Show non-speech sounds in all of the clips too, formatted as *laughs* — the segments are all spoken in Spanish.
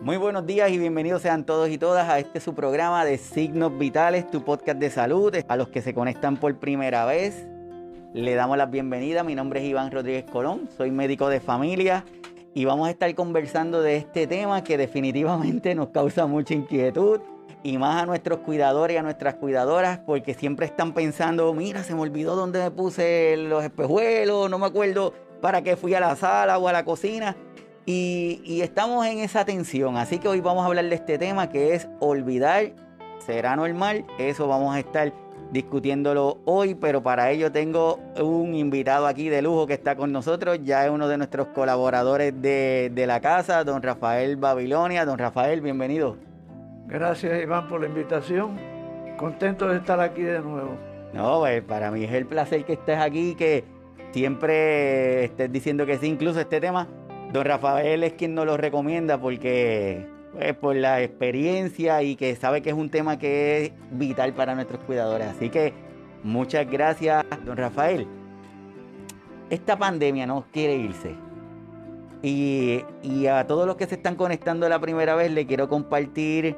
Muy buenos días y bienvenidos sean todos y todas a este su programa de Signos Vitales, tu podcast de salud. A los que se conectan por primera vez, le damos la bienvenida. Mi nombre es Iván Rodríguez Colón, soy médico de familia y vamos a estar conversando de este tema que definitivamente nos causa mucha inquietud y más a nuestros cuidadores y a nuestras cuidadoras porque siempre están pensando, mira, se me olvidó dónde me puse los espejuelos, no me acuerdo para qué fui a la sala o a la cocina. Y, estamos en esa tensión, así que hoy vamos a hablar de este tema que es olvidar, será normal, eso vamos a estar discutiéndolo hoy, pero para ello tengo un invitado aquí de lujo que está con nosotros, ya es uno de nuestros colaboradores de, de la casa, don Rafael Babilonia. Don Rafael, bienvenido. Gracias Iván por la invitación, contento de estar aquí de nuevo. No, pues para mí es el placer que estés aquí, que siempre estés diciendo que sí, incluso este tema Don Rafael es quien nos lo recomienda porque, pues, por la experiencia y que sabe que es un tema que es vital para nuestros cuidadores. Así que muchas gracias, don Rafael. Esta pandemia no quiere irse. Y, a todos los que se están conectando la primera vez, le quiero compartir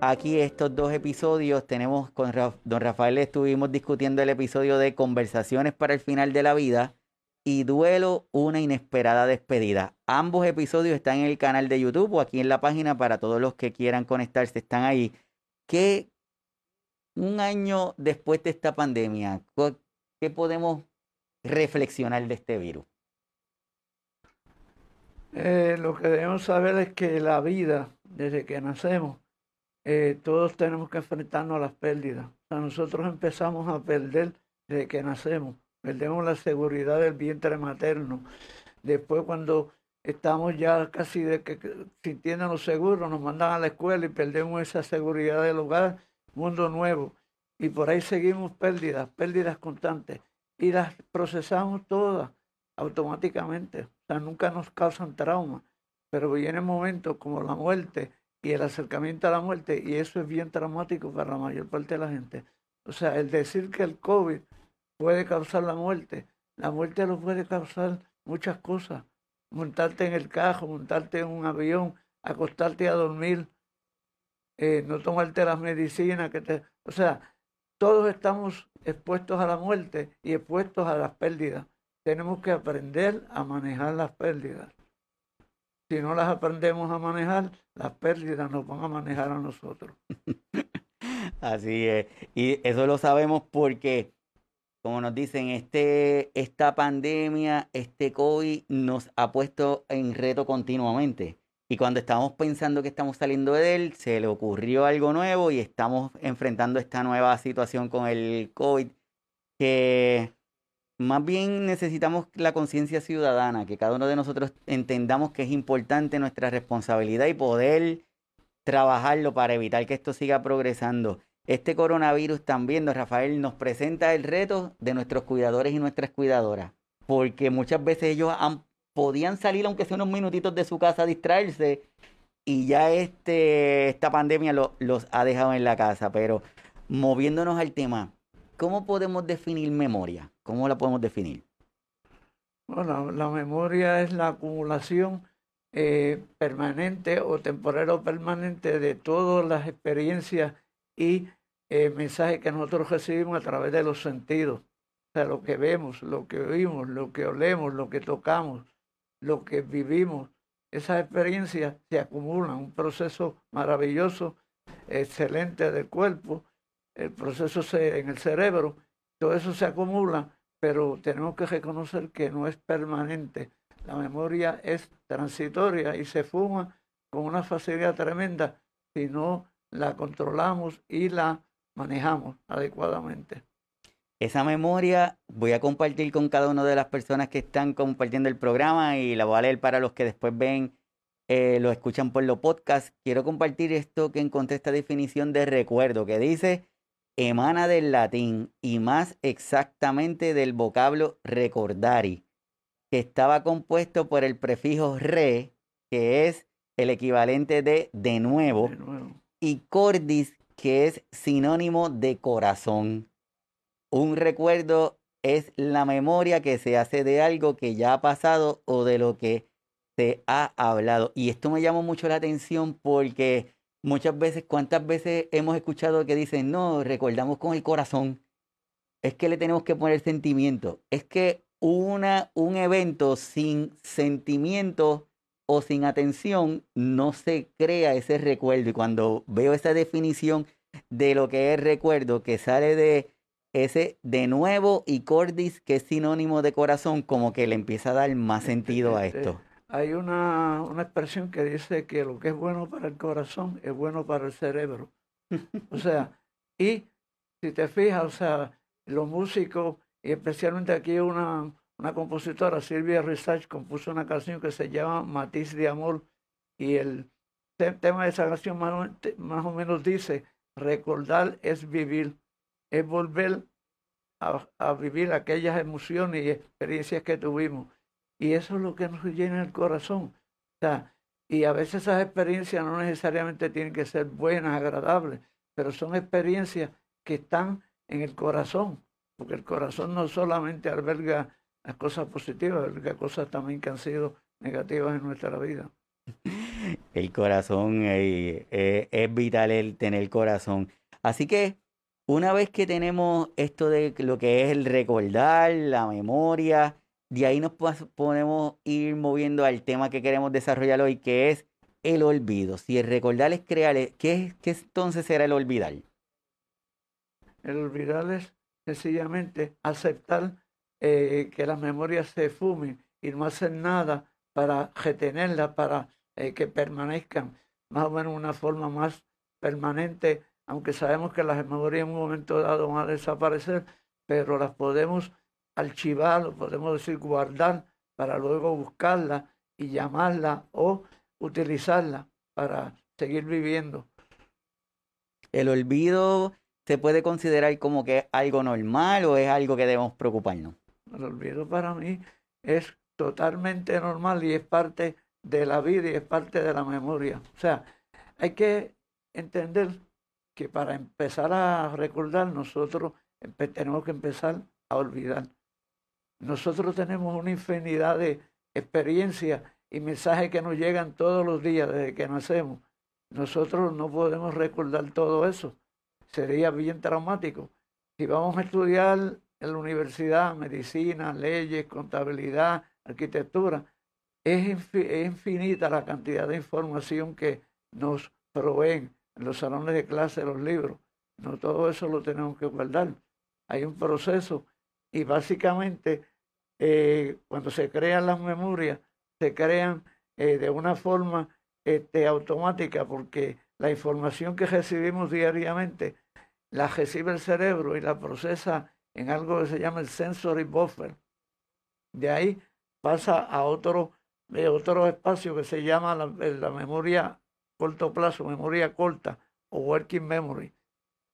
aquí estos dos episodios. Tenemos con don Rafael, estuvimos discutiendo el episodio de Conversaciones para el final de la vida y Duelo, una inesperada despedida. Ambos episodios están en el canal de YouTube o aquí en la página para todos los que quieran conectarse, están ahí. ¿Qué un año después de esta pandemia, qué podemos reflexionar de este virus? Eh, lo que debemos saber es que la vida, desde que nacemos, eh, todos tenemos que enfrentarnos a las pérdidas. O sea, nosotros empezamos a perder desde que nacemos perdemos la seguridad del vientre materno. Después cuando estamos ya casi de que, sintiéndonos seguros, nos mandan a la escuela y perdemos esa seguridad del hogar, mundo nuevo. Y por ahí seguimos pérdidas, pérdidas constantes. Y las procesamos todas automáticamente. O sea, nunca nos causan trauma. Pero vienen momentos como la muerte y el acercamiento a la muerte, y eso es bien traumático para la mayor parte de la gente. O sea, el decir que el COVID puede causar la muerte. La muerte lo puede causar muchas cosas. Montarte en el cajo, montarte en un avión, acostarte a dormir, eh, no tomarte las medicinas que te... O sea, todos estamos expuestos a la muerte y expuestos a las pérdidas. Tenemos que aprender a manejar las pérdidas. Si no las aprendemos a manejar, las pérdidas nos van a manejar a nosotros. *laughs* Así es. Y eso lo sabemos porque como nos dicen, este, esta pandemia, este COVID nos ha puesto en reto continuamente. Y cuando estamos pensando que estamos saliendo de él, se le ocurrió algo nuevo y estamos enfrentando esta nueva situación con el COVID, que más bien necesitamos la conciencia ciudadana, que cada uno de nosotros entendamos que es importante nuestra responsabilidad y poder trabajarlo para evitar que esto siga progresando. Este coronavirus también, don Rafael, nos presenta el reto de nuestros cuidadores y nuestras cuidadoras, porque muchas veces ellos podían salir aunque sea unos minutitos de su casa a distraerse y ya este, esta pandemia los ha dejado en la casa. Pero moviéndonos al tema, ¿cómo podemos definir memoria? ¿Cómo la podemos definir? Bueno, la memoria es la acumulación eh, permanente o temporal o permanente de todas las experiencias y el mensaje que nosotros recibimos a través de los sentidos. O sea, lo que vemos, lo que oímos, lo que olemos, lo que tocamos, lo que vivimos. Esas experiencias se acumulan, un proceso maravilloso, excelente del cuerpo, el proceso en el cerebro, todo eso se acumula, pero tenemos que reconocer que no es permanente. La memoria es transitoria y se fuma con una facilidad tremenda si no la controlamos y la manejamos adecuadamente. Esa memoria voy a compartir con cada una de las personas que están compartiendo el programa y la voy a leer para los que después ven, eh, lo escuchan por los podcasts. Quiero compartir esto que encontré esta definición de recuerdo que dice emana del latín y más exactamente del vocablo recordari, que estaba compuesto por el prefijo re, que es el equivalente de de nuevo, de nuevo. y cordis, que es sinónimo de corazón. Un recuerdo es la memoria que se hace de algo que ya ha pasado o de lo que se ha hablado. Y esto me llamó mucho la atención porque muchas veces, ¿cuántas veces hemos escuchado que dicen, no, recordamos con el corazón? Es que le tenemos que poner sentimiento. Es que una, un evento sin sentimiento o sin atención no se crea ese recuerdo. Y cuando veo esa definición de lo que es recuerdo, que sale de ese de nuevo y cordis, que es sinónimo de corazón, como que le empieza a dar más sentido a Este, esto. Hay una, una expresión que dice que lo que es bueno para el corazón es bueno para el cerebro. O *laughs* sea, y si te fijas, o sea, los músicos, y especialmente aquí una, una compositora, Silvia Risach, compuso una canción que se llama Matiz de Amor, y el te- tema de esa canción más o, menos dice, recordar es vivir, es volver a, a vivir aquellas emociones y experiencias que tuvimos. Y eso es lo que nos llena el corazón. Y a veces esas experiencias no necesariamente tienen que ser buenas, agradables, pero son experiencias que están en el corazón, porque el corazón no solamente alberga las cosas positivas, alberga cosas también que han sido negativas en nuestra vida. *laughs* El corazón eh, eh, es vital el tener corazón. Así que una vez que tenemos esto de lo que es el recordar, la memoria, de ahí nos podemos ir moviendo al tema que queremos desarrollar hoy, que es el olvido. Si el recordar es crear, eh, ¿qué, qué entonces será el olvidar? El olvidar es sencillamente aceptar eh, que las memorias se fumen y no hacer nada para retenerlas, para eh, que permanezcan más o menos una forma más permanente, aunque sabemos que las memorias en un momento dado van a desaparecer, pero las podemos archivar, o podemos decir guardar para luego buscarlas y llamarlas o utilizarlas para seguir viviendo. ¿El olvido se puede considerar como que es algo normal o es algo que debemos preocuparnos? El olvido para mí es totalmente normal y es parte de la vida y es parte de la memoria. O sea, hay que entender que para empezar a recordar nosotros tenemos que empezar a olvidar. Nosotros tenemos una infinidad de experiencias y mensajes que nos llegan todos los días desde que nacemos. Nosotros no podemos recordar todo eso. Sería bien traumático. Si vamos a estudiar en la universidad, medicina, leyes, contabilidad, arquitectura, es, infi- es infinita la cantidad de información que nos proveen en los salones de clase, los libros. No todo eso lo tenemos que guardar. Hay un proceso y básicamente eh, cuando se crean las memorias, se crean eh, de una forma este, automática porque la información que recibimos diariamente la recibe el cerebro y la procesa en algo que se llama el sensory buffer. De ahí pasa a otro, de otro espacio que se llama la, la memoria corto plazo, memoria corta o working memory.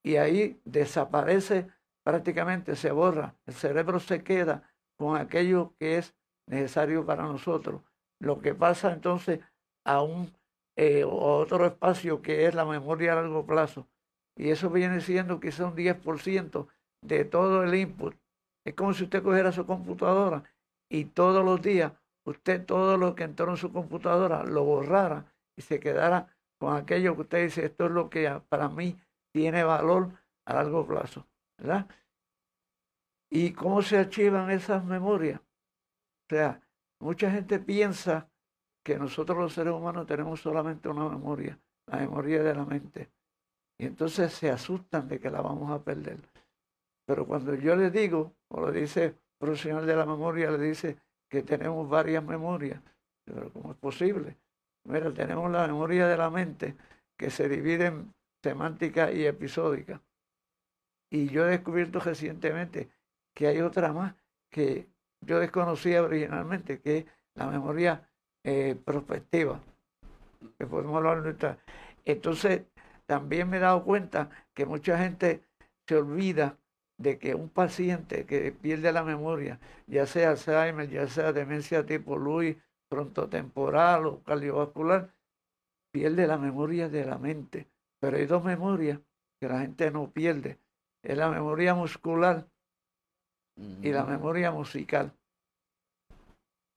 Y ahí desaparece prácticamente, se borra. El cerebro se queda con aquello que es necesario para nosotros. Lo que pasa entonces a un eh, otro espacio que es la memoria a largo plazo. Y eso viene siendo quizá un 10% de todo el input. Es como si usted cogiera su computadora y todos los días usted todo lo que entró en su computadora lo borrara y se quedara con aquello que usted dice, esto es lo que para mí tiene valor a largo plazo. ¿Verdad? ¿Y cómo se archivan esas memorias? O sea, mucha gente piensa que nosotros los seres humanos tenemos solamente una memoria, la memoria de la mente. Y entonces se asustan de que la vamos a perder. Pero cuando yo les digo, o lo dice profesional de la memoria, le dice que tenemos varias memorias. Pero ¿cómo es posible? Mira, tenemos la memoria de la mente que se divide en semántica y episódica. Y yo he descubierto recientemente que hay otra más que yo desconocía originalmente, que es la memoria eh, prospectiva, que podemos hablar. Entonces, también me he dado cuenta que mucha gente se olvida de que un paciente que pierde la memoria, ya sea Alzheimer, ya sea demencia tipo Luis, frontotemporal o cardiovascular, pierde la memoria de la mente. Pero hay dos memorias que la gente no pierde. Es la memoria muscular y la memoria musical.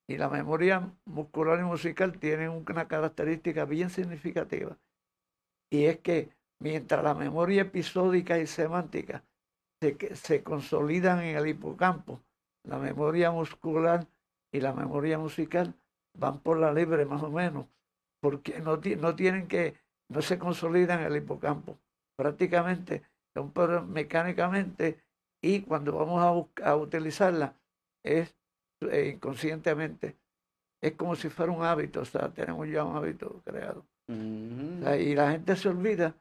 Y la memoria muscular y musical tienen una característica bien significativa. Y es que mientras la memoria episódica y semántica se, se consolidan en el hipocampo, la memoria muscular y la memoria musical van por la libre más o menos, porque no, no tienen que, no se consolidan en el hipocampo. Prácticamente son mecánicamente y cuando vamos a, a utilizarla es eh, inconscientemente. Es como si fuera un hábito, o sea, tenemos ya un hábito creado. y la gente se olvida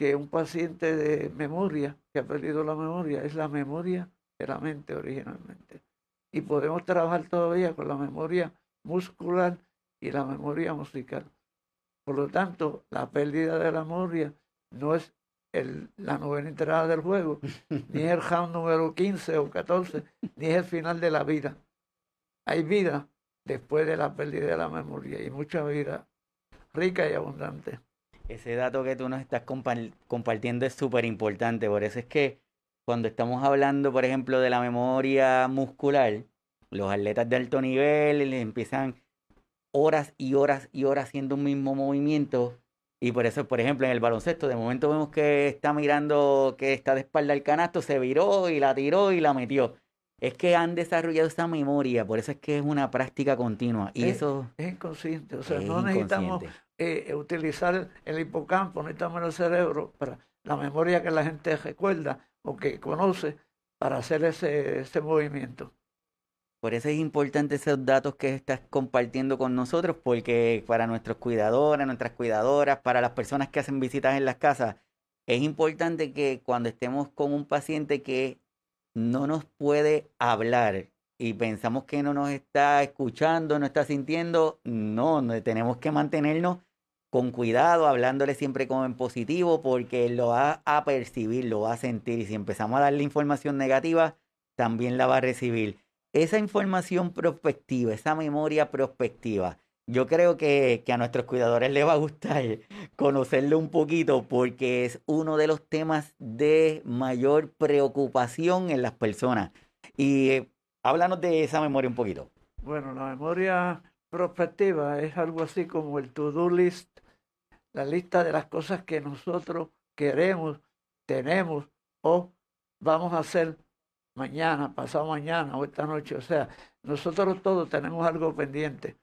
que un paciente de memoria, que ha perdido la memoria, es la memoria de la mente originalmente. Y podemos trabajar todavía con la memoria muscular y la memoria musical. Por lo tanto, la pérdida de la memoria no es el, la novena entrada del juego, *laughs* ni es el round número 15 o 14, ni es el final de la vida. Hay vida después de la pérdida de la memoria y mucha vida rica y abundante. Ese dato que tú nos estás compartiendo es súper importante, por eso es que cuando estamos hablando, por ejemplo, de la memoria muscular, los atletas de alto nivel les empiezan horas y horas y horas haciendo un mismo movimiento. Y por eso, por ejemplo, en el baloncesto, de momento vemos que está mirando que está de espalda el canasto, se viró y la tiró y la metió. Es que han desarrollado esa memoria, por eso es que es una práctica continua. Y eso es inconsciente, o sea, no necesitamos eh, utilizar el hipocampo, necesitamos el cerebro para la memoria que la gente recuerda o que conoce para hacer ese, ese movimiento. Por eso es importante esos datos que estás compartiendo con nosotros, porque para nuestros cuidadores, nuestras cuidadoras, para las personas que hacen visitas en las casas, es importante que cuando estemos con un paciente que no nos puede hablar y pensamos que no nos está escuchando, no está sintiendo, no, tenemos que mantenernos con cuidado, hablándole siempre como en positivo, porque lo va a percibir, lo va a sentir. Y si empezamos a darle información negativa, también la va a recibir. Esa información prospectiva, esa memoria prospectiva, yo creo que, que, a nuestros cuidadores les va a gustar conocerlo un poquito porque es uno de los temas de mayor preocupación en las personas. Y eh, háblanos de esa memoria un poquito. Bueno, la memoria prospectiva es algo así como el to-do list, la lista de las cosas que nosotros queremos, tenemos o vamos a hacer mañana, pasado mañana o esta noche. O sea, nosotros todos tenemos algo pendiente.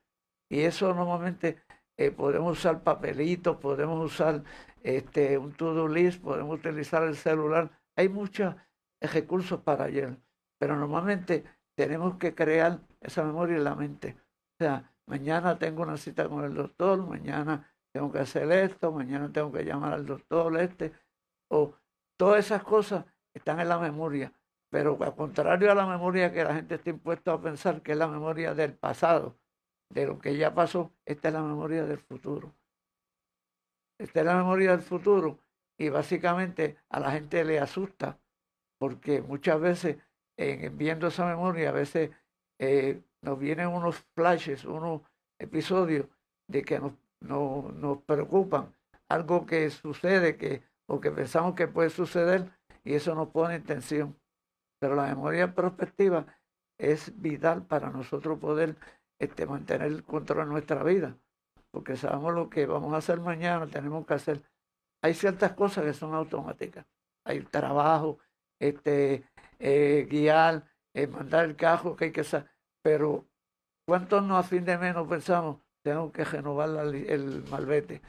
Y eso normalmente eh, podemos usar papelitos, podemos usar este, un to-do list, podemos utilizar el celular. Hay muchos recursos para ayer, pero normalmente tenemos que crear esa memoria en la mente. O sea, mañana tengo una cita con el doctor, mañana tengo que hacer esto, mañana tengo que llamar al doctor este, o todas esas cosas están en la memoria, pero al contrario a la memoria que la gente está impuesta a pensar que es la memoria del pasado, de lo que ya pasó, esta es la memoria del futuro. Esta es la memoria del futuro y básicamente a la gente le asusta porque muchas veces en, viendo esa memoria a veces eh, nos vienen unos flashes, unos episodios de que nos, no, nos preocupan, algo que sucede que, o que pensamos que puede suceder y eso nos pone en tensión. Pero la memoria prospectiva es vital para nosotros poder este, mantener el control de nuestra vida, porque sabemos lo que vamos a hacer mañana, tenemos que hacer. Hay ciertas cosas que son automáticas. Hay trabajo, este, eh, guiar, eh, mandar el cajo que hay que hacer. Pero, ¿cuántos no a fin de mes pensamos, tengo que renovar el malvete?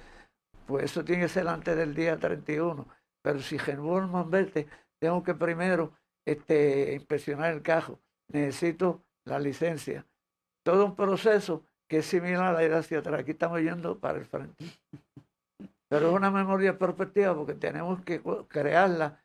Pues eso tiene que ser antes del día 31. Pero si renuevo el malvete, tengo que primero este, inspeccionar el cajo. Necesito la licencia. Todo un proceso que es similar a ir hacia atrás. Aquí estamos yendo para el frente. Pero es una memoria perspectiva porque tenemos que crearla,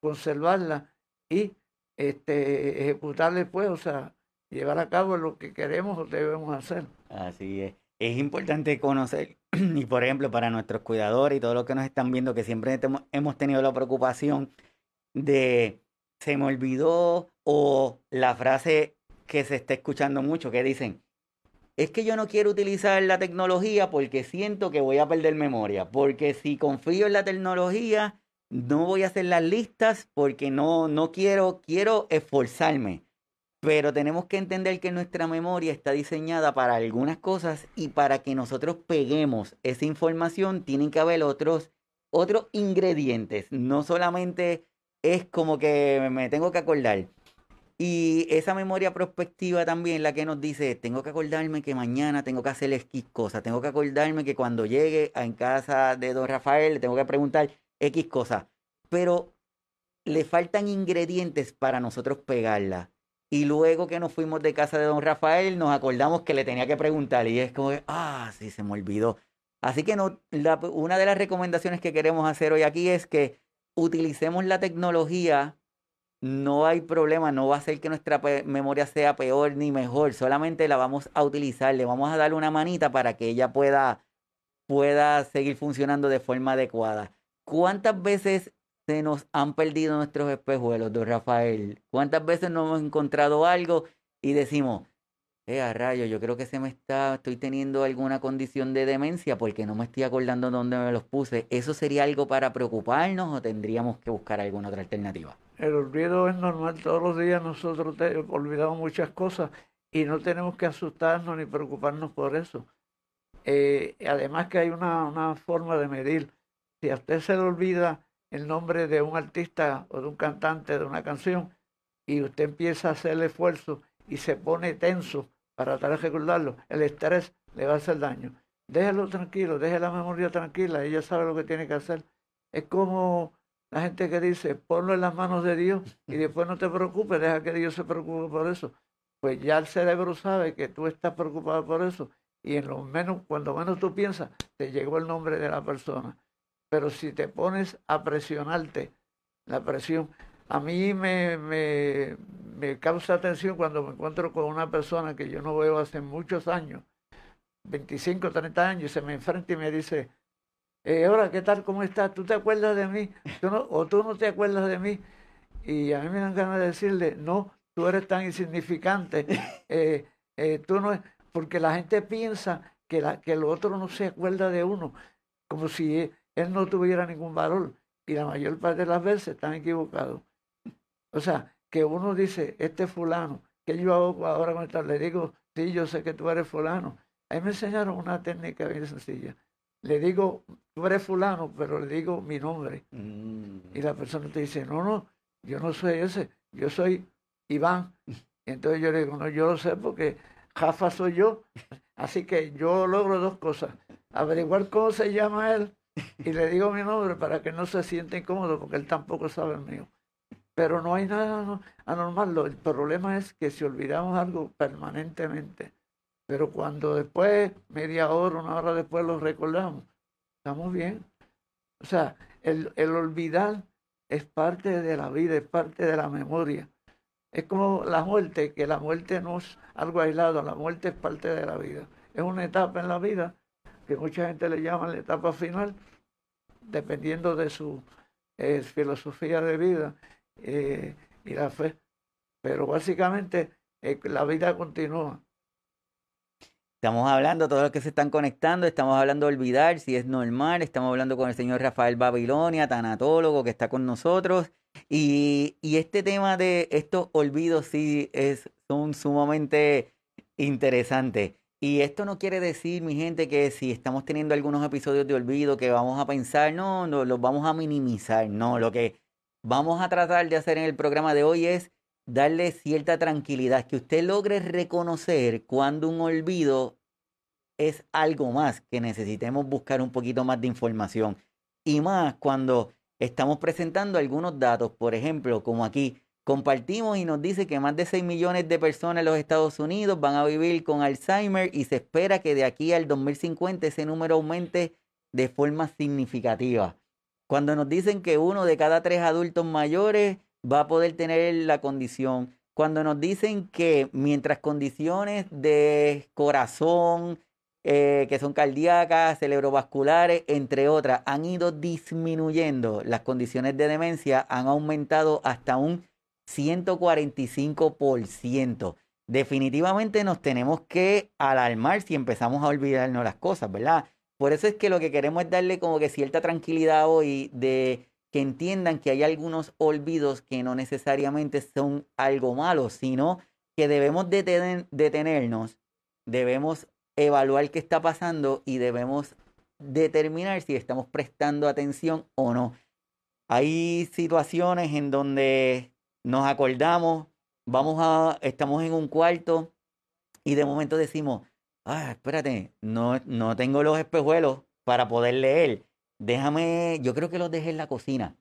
conservarla y este, ejecutarla después, o sea, llevar a cabo lo que queremos o debemos hacer. Así es. Es importante conocer, *clears throat* y por ejemplo, para nuestros cuidadores y todos los que nos están viendo, que siempre hemos tenido la preocupación de se me olvidó o la frase que se está escuchando mucho que dicen, es que yo no quiero utilizar la tecnología porque siento que voy a perder memoria, porque si confío en la tecnología, no voy a hacer las listas porque no, no quiero, quiero esforzarme. Pero tenemos que entender que nuestra memoria está diseñada para algunas cosas y para que nosotros peguemos esa información tienen que haber otros, otros ingredientes. No solamente es como que me tengo que acordar. Y esa memoria prospectiva también la que nos dice, tengo que acordarme que mañana tengo que hacer X cosa, tengo que acordarme que cuando llegue a en casa de don Rafael le tengo que preguntar X cosa. Pero le faltan ingredientes para nosotros pegarla. Y luego que nos fuimos de casa de don Rafael, nos acordamos que le tenía que preguntar. Y es como ah, sí, se me olvidó. Así que no, una de las recomendaciones que queremos hacer hoy aquí es que utilicemos la tecnología. No hay problema, no va a hacer que nuestra memoria sea peor ni mejor. Solamente la vamos a utilizar, le vamos a dar una manita para que ella pueda, pueda seguir funcionando de forma adecuada. ¿Cuántas veces se nos han perdido nuestros espejuelos, don Rafael? ¿Cuántas veces nos hemos encontrado algo y decimos, eh, a rayo, yo creo que se me está, estoy teniendo alguna condición de demencia porque no me estoy acordando dónde me los puse. ¿Eso sería algo para preocuparnos o tendríamos que buscar alguna otra alternativa? El olvido es normal, todos los días nosotros olvidamos muchas cosas y no tenemos que asustarnos ni preocuparnos por eso. Eh, además que hay una, una forma de medir. Si a usted se le olvida el nombre de un artista o de un cantante de una canción y usted empieza a hacer el esfuerzo y se pone tenso para tratar de recordarlo, el estrés le va a hacer daño. Déjelo tranquilo, deje la memoria tranquila, ella sabe lo que tiene que hacer. Es como la gente que dice, ponlo en las manos de Dios y *laughs* después no te preocupes, deja que Dios se preocupe por eso. Pues ya el cerebro sabe que tú estás preocupado por eso y en lo menos, cuando menos tú piensas, te llegó el nombre de la persona. Pero si te pones a presionarte, la presión, a mí me, me, me causa atención cuando me encuentro con una persona que yo no veo hace muchos años, 25, 30 años, y se me enfrenta y me dice, eh, hola, ¿qué tal? ¿Cómo estás? ¿Tú te acuerdas de mí? ¿O tú no te acuerdas de mí? Y a mí me dan ganas de decirle, no, tú eres tan insignificante, *laughs* eh, eh, tú no, porque la gente piensa que, la, que el otro no se acuerda de uno, como si él no tuviera ningún valor. Y la mayor parte de las veces están equivocados. O sea, que uno dice, este fulano, ¿qué yo hago ahora con? Le digo, sí, yo sé que tú eres fulano. Ahí me enseñaron una técnica bien sencilla. Le digo, tú eres fulano, pero le digo mi nombre. Mm. Y la persona te dice, no, no, yo no soy ese, yo soy Iván. Y entonces yo le digo, no, yo lo sé porque Jafa soy yo. Así que yo logro dos cosas. Averiguar cómo se llama él y le digo mi nombre para que no se sienta incómodo porque él tampoco sabe el mío. Pero no hay nada anormal. El problema es que si olvidamos algo permanentemente, pero cuando después, media hora, una hora después lo recordamos, estamos bien. O sea, el, el olvidar es parte de la vida, es parte de la memoria. Es como la muerte, que la muerte no es algo aislado, la muerte es parte de la vida. Es una etapa en la vida que mucha gente le llama la etapa final, dependiendo de su eh, filosofía de vida eh, y la fe. Pero básicamente eh, la vida continúa. Estamos hablando, todos los que se están conectando, estamos hablando de olvidar si es normal, estamos hablando con el señor Rafael Babilonia, tanatólogo, que está con nosotros. Y, y este tema de estos olvidos sí es, son sumamente interesantes. Y esto no quiere decir, mi gente, que si estamos teniendo algunos episodios de olvido que vamos a pensar, no, no, los vamos a minimizar. No, lo que vamos a tratar de hacer en el programa de hoy es darle cierta tranquilidad, que usted logre reconocer cuando un olvido es algo más, que necesitemos buscar un poquito más de información. Y más cuando estamos presentando algunos datos, por ejemplo, como aquí, compartimos y nos dice que más de 6 millones de personas en los Estados Unidos van a vivir con Alzheimer y se espera que de aquí al 2050 ese número aumente de forma significativa. Cuando nos dicen que uno de cada tres adultos mayores va a poder tener la condición, cuando nos dicen que mientras condiciones de corazón, eh, que son cardíacas, cerebrovasculares, entre otras, han ido disminuyendo, las condiciones de demencia han aumentado hasta un 145%. Definitivamente nos tenemos que alarmar si empezamos a olvidarnos las cosas, ¿verdad? Por eso es que lo que queremos es darle como que cierta tranquilidad hoy de que entiendan que hay algunos olvidos que no necesariamente son algo malo, sino que debemos detenernos, debemos evaluar qué está pasando y debemos determinar si estamos prestando atención o no. Hay situaciones en donde nos acordamos, vamos a, estamos en un cuarto y de momento decimos, ah, espérate, no, no tengo los espejuelos para poder leer. Déjame, yo creo que los dejé en la cocina.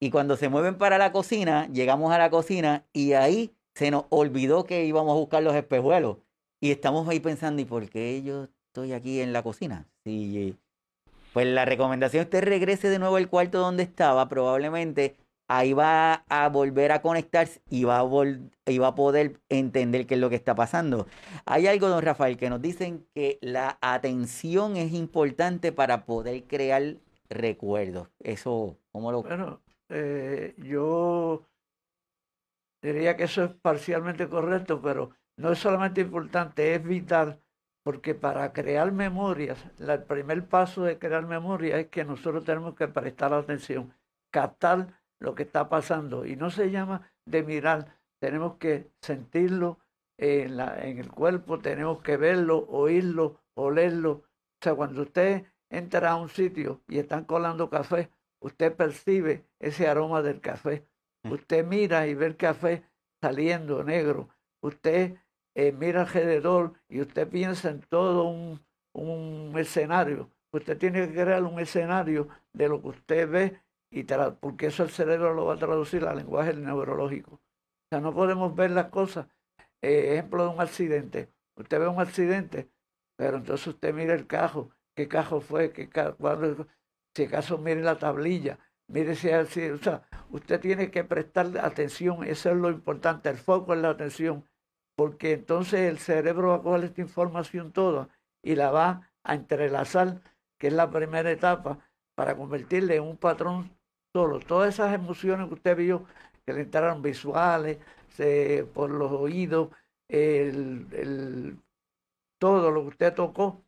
Y cuando se mueven para la cocina, llegamos a la cocina y ahí se nos olvidó que íbamos a buscar los espejuelos. Y estamos ahí pensando, ¿y por qué yo estoy aquí en la cocina? Sí, pues la recomendación es que regrese de nuevo al cuarto donde estaba, probablemente ahí va a volver a conectarse y va a, y va a poder entender qué es lo que está pasando. Hay algo, don Rafael, que nos dicen que la atención es importante para poder crear recuerdos. Eso, ¿cómo lo...? Bueno, eh, yo diría que eso es parcialmente correcto, pero no es solamente importante, es vital, porque para crear memorias, el primer paso de crear memoria es que nosotros tenemos que prestar atención, captar lo que está pasando. Y no se llama de mirar, tenemos que sentirlo en, la, en el cuerpo, tenemos que verlo, oírlo, olerlo. O sea, cuando usted entra a un sitio y están colando café, usted percibe ese aroma del café. Mm. Usted mira y ve el café saliendo negro. Usted eh, mira alrededor y usted piensa en todo un, un escenario. Usted tiene que crear un escenario de lo que usted ve y porque eso el cerebro lo va a traducir al lenguaje neurológico. O sea, no podemos ver las cosas. Eh, ejemplo de un accidente. Usted ve un accidente, pero entonces usted mira el cajo, qué cajo fue, qué si acaso mire la tablilla, mire si o sea, usted tiene que prestar atención, eso es lo importante, el foco es la atención, porque entonces el cerebro va a coger esta información toda y la va a entrelazar, que es la primera etapa, para convertirle en un patrón solo. Todas esas emociones que usted vio, que le entraron visuales, por los oídos, todo lo que usted tocó,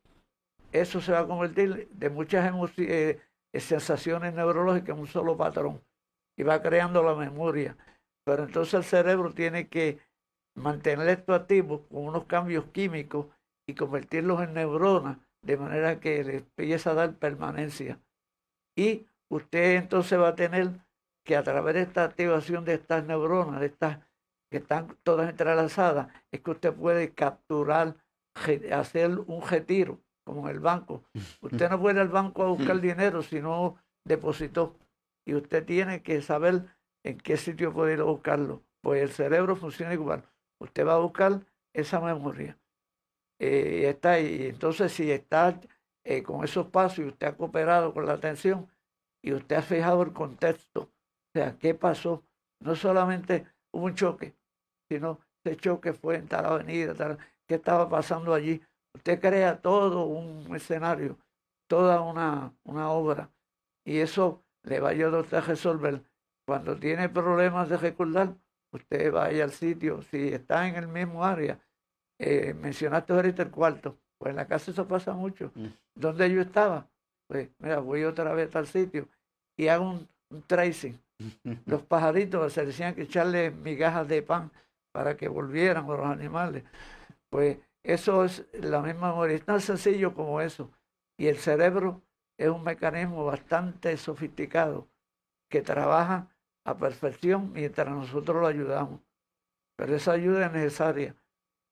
eso se va a convertir de muchas eh, sensaciones neurológicas en un solo patrón y va creando la memoria. Pero entonces el cerebro tiene que mantener esto activo con unos cambios químicos y convertirlos en neuronas de manera que le empiece a dar permanencia. Y usted entonces va a tener que a través de esta activación de estas neuronas, de estas que están todas entrelazadas, es que usted puede capturar, hacer un retiro, como en el banco. Usted no puede al banco a buscar dinero si no depositó. Y usted tiene que saber en qué sitio puede ir a buscarlo. Pues el cerebro funciona igual. Usted va a buscar esa memoria. Eh, y está ahí. Entonces, si está eh, con esos pasos y usted ha cooperado con la atención, y usted ha fijado el contexto, o sea, qué pasó. No solamente hubo un choque, sino ese choque fue en tal avenida, tal, qué estaba pasando allí. Usted crea todo un escenario, toda una, una obra, y eso le va a ayudar a usted a resolver. Cuando tiene problemas de recordar, usted vaya al sitio, si está en el mismo área, eh, mencionaste ahorita el cuarto, pues en la casa eso pasa mucho. Mm. ¿Dónde yo estaba? Pues mira, voy otra vez al sitio y hago un, tracing. *laughs* Los pajaritos se decían que echarle migajas de pan para que volvieran los animales. Pues eso es la misma memoria. Es tan sencillo como eso. Y el cerebro es un mecanismo bastante sofisticado que trabaja a perfección mientras nosotros lo ayudamos. Pero esa ayuda es necesaria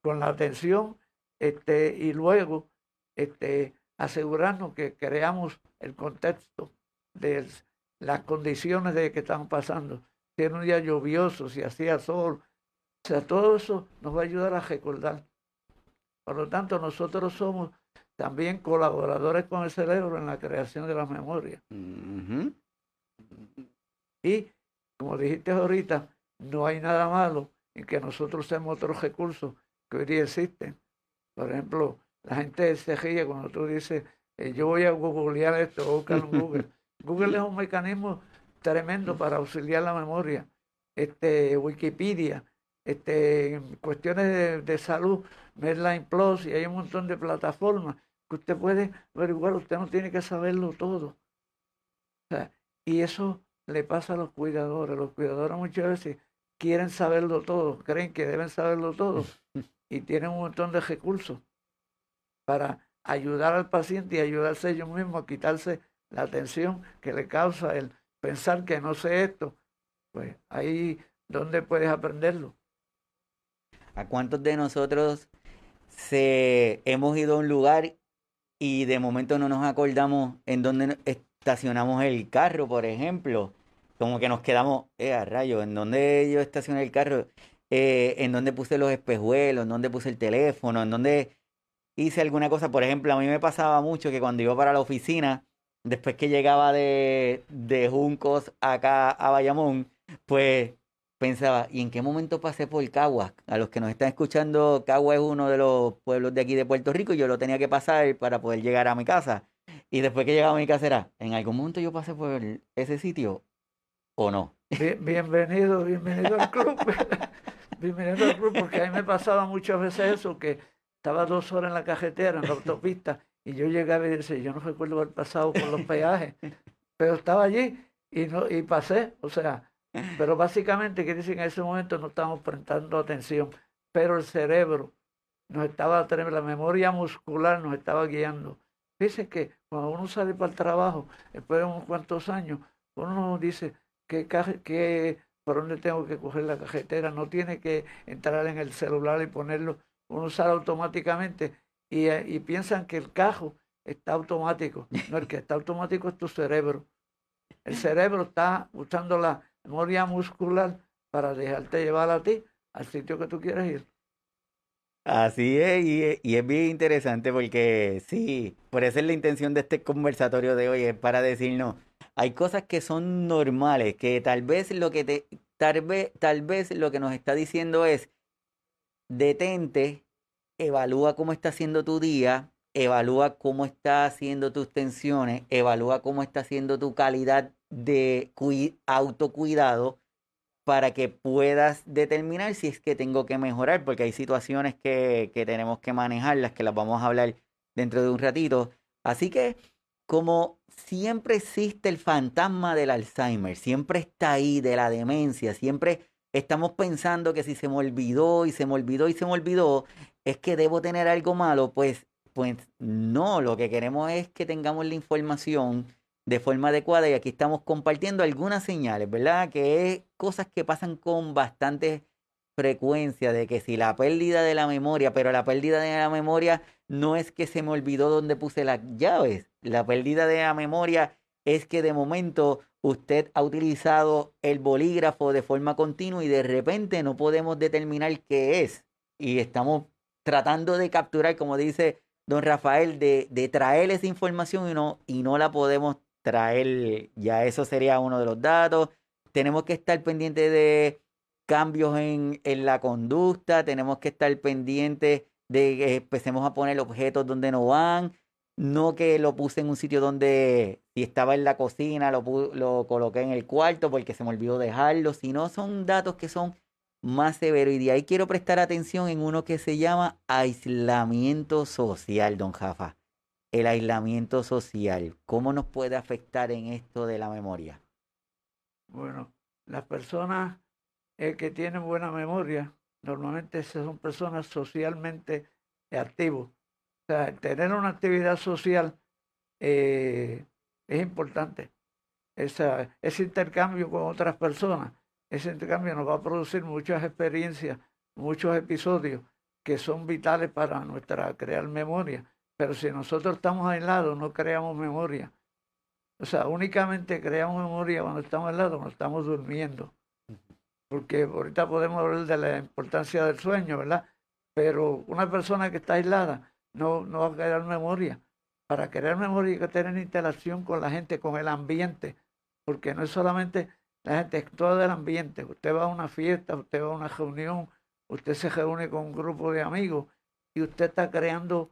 con la atención este, y luego este, asegurarnos que creamos el contexto del las condiciones de que están pasando. Si era un día lluvioso, si hacía sol. O sea, todo eso nos va a ayudar a recordar. Por lo tanto, nosotros somos también colaboradores con el cerebro en la creación de la memoria. Y, como dijiste ahorita, no hay nada malo en que nosotros usemos otros recursos que hoy día existen. Por ejemplo, la gente se ríe cuando tú dices, eh, yo voy a googlear esto, buscar en Google. *laughs* Google es un mecanismo tremendo para auxiliar la memoria. Este, Wikipedia, este, en cuestiones de, salud, Medline Plus, y hay un montón de plataformas que usted puede averiguar, usted no tiene que saberlo todo. y eso le pasa a los cuidadores. Los cuidadores muchas veces quieren saberlo todo, creen que deben saberlo todo *laughs* y tienen un montón de recursos para ayudar al paciente y ayudarse ellos mismos a quitarse la tensión que le causa el pensar que no sé esto. Pues ahí donde puedes aprenderlo. ¿A cuántos de nosotros se hemos ido a un lugar y de momento no nos acordamos en dónde estacionamos el carro, por ejemplo? Como que nos quedamos, eh, a rayo, ¿en dónde yo estacioné el carro? Eh, ¿En dónde puse los espejuelos? ¿En dónde puse el teléfono? ¿En dónde hice alguna cosa? Por ejemplo, a mí me pasaba mucho que cuando iba para la oficina, después que llegaba de, de Juncos acá a Bayamón, pues pensaba, ¿y en qué momento pasé por Caguas? A los que nos están escuchando, Caguas es uno de los pueblos de aquí de Puerto Rico y yo lo tenía que pasar para poder llegar a mi casa. Y después que llegaba a mi casa era, ¿en algún momento yo pasé por ese sitio o no? bienvenido, bienvenido al club. *laughs* bienvenido al club, porque a mí me pasaba muchas veces eso, que estaba dos horas en la cajetera, en la autopista, y yo llegaba y decía, yo no recuerdo haber pasado por los peajes, pero estaba allí y, no, y pasé, o sea, pero básicamente, que dicen en ese momento no estamos prestando atención, pero el cerebro nos estaba, la memoria muscular nos estaba guiando. Dice que cuando uno sale para el trabajo, después de unos cuantos años, uno dice, ¿qué, qué, ¿por dónde tengo que coger la cajetera? No tiene que entrar en el celular y ponerlo, uno sale automáticamente y, y piensan que el cajo está automático. No, el que está automático es tu cerebro. El cerebro está usando la, memoria muscular para dejarte llevar a ti al sitio que tú quieres ir. Así es, y, es bien interesante porque sí, por eso es la intención de este conversatorio de hoy, es para decirnos, hay cosas que son normales, que tal vez lo que te, tal vez, tal vez lo que nos está diciendo es, detente, evalúa cómo está haciendo tu día, evalúa cómo está haciendo tus tensiones, evalúa cómo está haciendo tu calidad de autocuidado para que puedas determinar si es que tengo que mejorar, porque hay situaciones que, que tenemos que manejar, las que las vamos a hablar dentro de un ratito. Así que, como siempre existe el fantasma del Alzheimer, siempre está ahí, de la demencia, siempre estamos pensando que si se me olvidó y se me olvidó y se me olvidó, es que debo tener algo malo, pues, pues no, lo que queremos es que tengamos la información de forma adecuada y aquí estamos compartiendo algunas señales, ¿verdad? Que es cosas que pasan con bastante frecuencia de que si la pérdida de la memoria, pero la pérdida de la memoria no es que se me olvidó dónde puse las llaves, la pérdida de la memoria es que de momento usted ha utilizado el bolígrafo de forma continua y de repente no podemos determinar qué es y estamos tratando de capturar, como dice don Rafael, de, traer esa información y no, y no la podemos traer, ya eso sería uno de los datos. Tenemos que estar pendientes de cambios en, en la conducta, tenemos que estar pendientes de que empecemos a poner objetos donde no van, no que lo puse en un sitio donde si estaba en la cocina lo, lo coloqué en el cuarto porque se me olvidó dejarlo, sino son datos que son más severos y de ahí quiero prestar atención en uno que se llama aislamiento social, don Jafa el aislamiento social, ¿cómo nos puede afectar en esto de la memoria? Bueno, las personas que tienen buena memoria, normalmente son personas socialmente activas. O sea, tener una actividad social eh, es importante. Esa, ese intercambio con otras personas, ese intercambio nos va a producir muchas experiencias, muchos episodios que son vitales para nuestra crear memoria. Pero si nosotros estamos aislados, no creamos memoria. O sea, únicamente creamos memoria cuando estamos aislados, cuando estamos durmiendo. Porque ahorita podemos hablar de la importancia del sueño, ¿verdad? Pero una persona que está aislada no, no va a crear memoria. Para crear memoria hay que tener interacción con la gente, con el ambiente. Porque no es solamente la gente, es todo el ambiente. Usted va a una fiesta, usted va a una reunión, usted se reúne con un grupo de amigos y usted está creando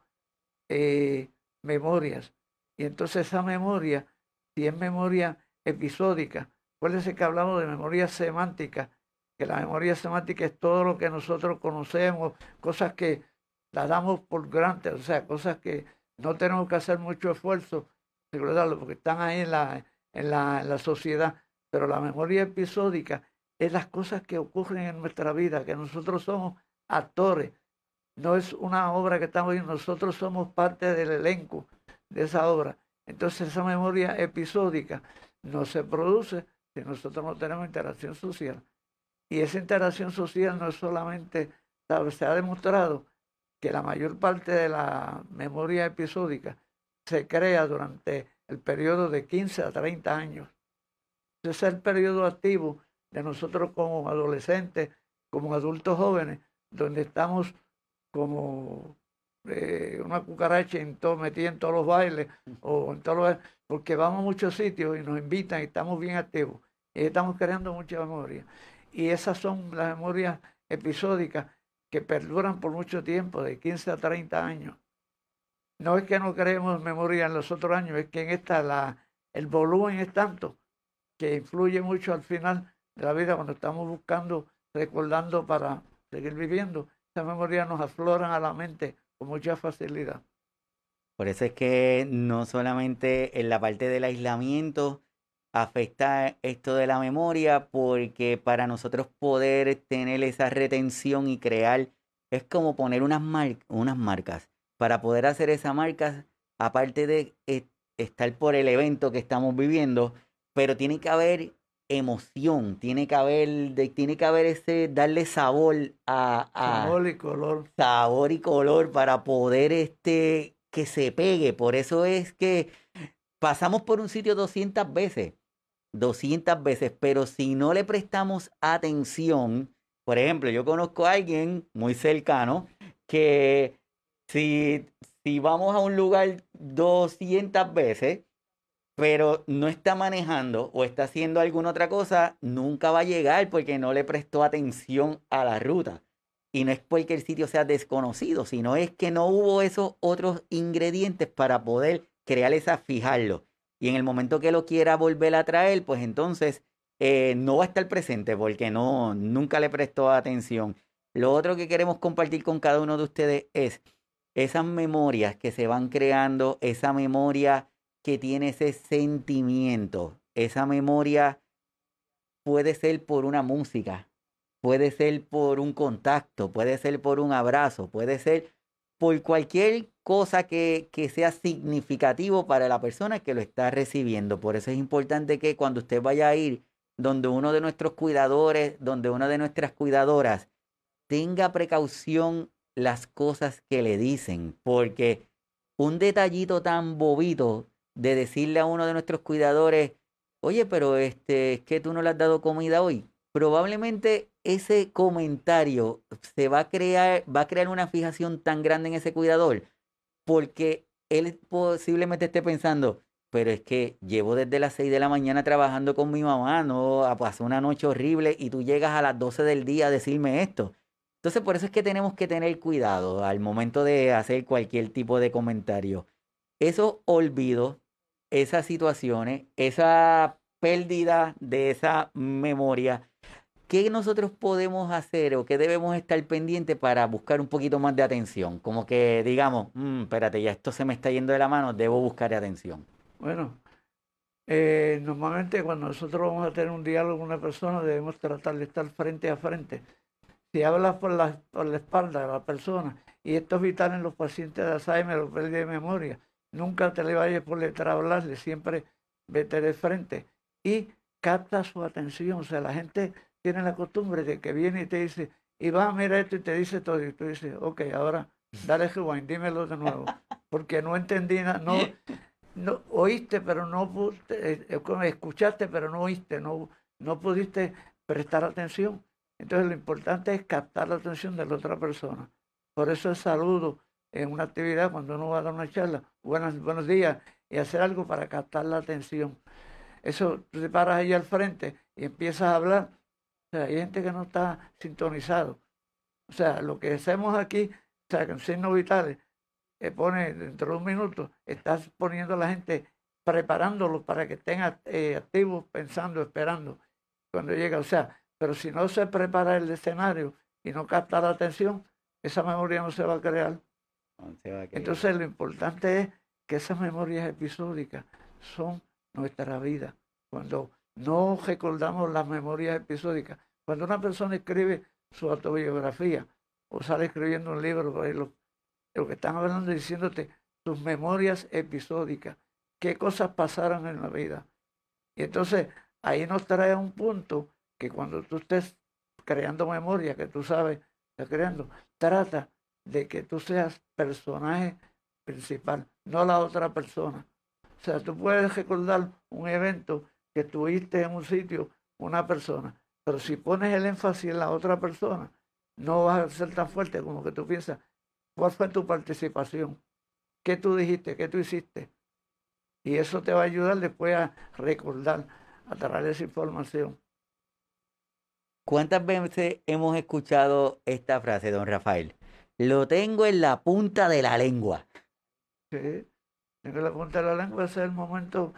eh, memorias. Y entonces esa memoria, si es memoria episódica, acuérdense que hablamos de memoria semántica, que la memoria semántica es todo lo que nosotros conocemos, cosas que las damos por grandes, o sea, cosas que no tenemos que hacer mucho esfuerzo, recordarlo, porque están ahí en la, en la, en la sociedad. Pero la memoria episódica es las cosas que ocurren en nuestra vida, que nosotros somos actores. No es una obra que estamos viendo, nosotros somos parte del elenco de esa obra. Entonces esa memoria episódica no se produce si nosotros no tenemos interacción social. Y esa interacción social no es solamente, se ha demostrado que la mayor parte de la memoria episódica se crea durante el periodo de 15 a 30 años. Ese es el periodo activo de nosotros como adolescentes, como adultos jóvenes, donde estamos como eh, una cucaracha en todo, metida en todos los bailes, o en todos los, porque vamos a muchos sitios y nos invitan y estamos bien activos. Y estamos creando mucha memoria. Y esas son las memorias episódicas que perduran por mucho tiempo, de 15 a 30 años. No es que no creemos memoria en los otros años, es que en esta la, el volumen es tanto que influye mucho al final de la vida cuando estamos buscando, recordando para seguir viviendo. Esas memorias nos afloran a la mente con mucha facilidad. Por eso es que no solamente en la parte del aislamiento afecta esto de la memoria, porque para nosotros poder tener esa retención y crear, es como poner unas, unas marcas. Para poder hacer esas marcas, aparte de eh, estar por el evento que estamos viviendo, pero tiene que haber emoción, tiene que haber, tiene que haber ese, darle sabor a, sabor y color. Sabor y color para poder este, que se pegue. Por eso es que pasamos por un sitio 200 veces, 200 veces, pero si no le prestamos atención, por ejemplo, yo conozco a alguien muy cercano que si, si vamos a un lugar 200 veces, pero no está manejando o está haciendo alguna otra cosa, nunca va a llegar porque no le prestó atención a la ruta. Y no es porque el sitio sea desconocido, sino es que no hubo esos otros ingredientes para poder crear esa, fijarlo. Y en el momento que lo quiera volver a traer, pues entonces eh, no va a estar presente porque no, nunca le prestó atención. Lo otro que queremos compartir con cada uno de ustedes es esas memorias que se van creando, esa memoria que tiene ese sentimiento, esa memoria puede ser por una música, puede ser por un contacto, puede ser por un abrazo, puede ser por cualquier cosa que, que, sea significativo para la persona que lo está recibiendo. Por eso es importante que cuando usted vaya a ir donde uno de nuestros cuidadores, donde una de nuestras cuidadoras, tenga precaución las cosas que le dicen, porque un detallito tan bobito de decirle a uno de nuestros cuidadores, oye, pero este, es que tú no le has dado comida hoy. Probablemente ese comentario se va a crear, va a crear una fijación tan grande en ese cuidador, porque él posiblemente esté pensando, pero es que llevo desde las 6 de la mañana trabajando con mi mamá, no pasó una noche horrible y tú llegas a las 12 del día a decirme esto. Entonces, por eso es que tenemos que tener cuidado al momento de hacer cualquier tipo de comentario. Esos olvidos esas situaciones, esa pérdida de esa memoria, ¿qué nosotros podemos hacer o qué debemos estar pendientes para buscar un poquito más de atención? Como que digamos, mm, espérate, ya esto se me está yendo de la mano, debo buscar atención. Bueno, eh, normalmente cuando nosotros vamos a tener un diálogo con una persona debemos tratar de estar frente a frente. Si hablas por la, por la espalda de la persona, y esto es vital en los pacientes de Alzheimer o pérdida de memoria, Nunca te le vayas por detrás a hablarle, siempre vete de frente y capta su atención. O sea, la gente tiene la costumbre de que viene y te dice, y va, a mirar esto y te dice todo. Y tú dices, ok, ahora dale rewind, dímelo de nuevo. Porque no entendí nada, no, no, oíste, pero no eh, escuchaste, pero no oíste, no, no pudiste prestar atención. Entonces lo importante es captar la atención de la otra persona. Por eso el saludo en una actividad, cuando uno va a dar una charla, buenos, buenos días, y hacer algo para captar la atención. Eso, tú te paras ahí al frente y empiezas a hablar. O sea, hay gente que no está sintonizado. O sea, lo que hacemos aquí, o sea, con signos vitales, que pone dentro de un minuto, estás poniendo a la gente, preparándolos para que estén eh, activos, pensando, esperando cuando llega. O sea, pero si no se prepara el escenario y no capta la atención, esa memoria no se va a crear. Entonces lo importante es que esas memorias episódicas son nuestra vida. Cuando no recordamos las memorias episódicas, Cuando una persona escribe su autobiografía o sale escribiendo un libro, lo, que están hablando es diciéndote sus memorias episódicas, qué cosas pasaron en la vida. Y entonces ahí nos trae un punto que cuando tú estés creando memoria, que tú sabes, estás creando, trata de que tú seas personaje principal, no la otra persona. O sea, tú puedes recordar un evento que tuviste en un sitio, una persona, pero si pones el énfasis en la otra persona, no vas a ser tan fuerte como que tú piensas, ¿cuál fue tu participación? ¿Qué tú dijiste? ¿Qué tú hiciste? Y eso te va a ayudar después a recordar, a traer esa información. ¿Cuántas veces hemos escuchado esta frase, don Rafael? Lo tengo en la punta de la lengua. Sí, tengo en la punta de la lengua, ese es el momento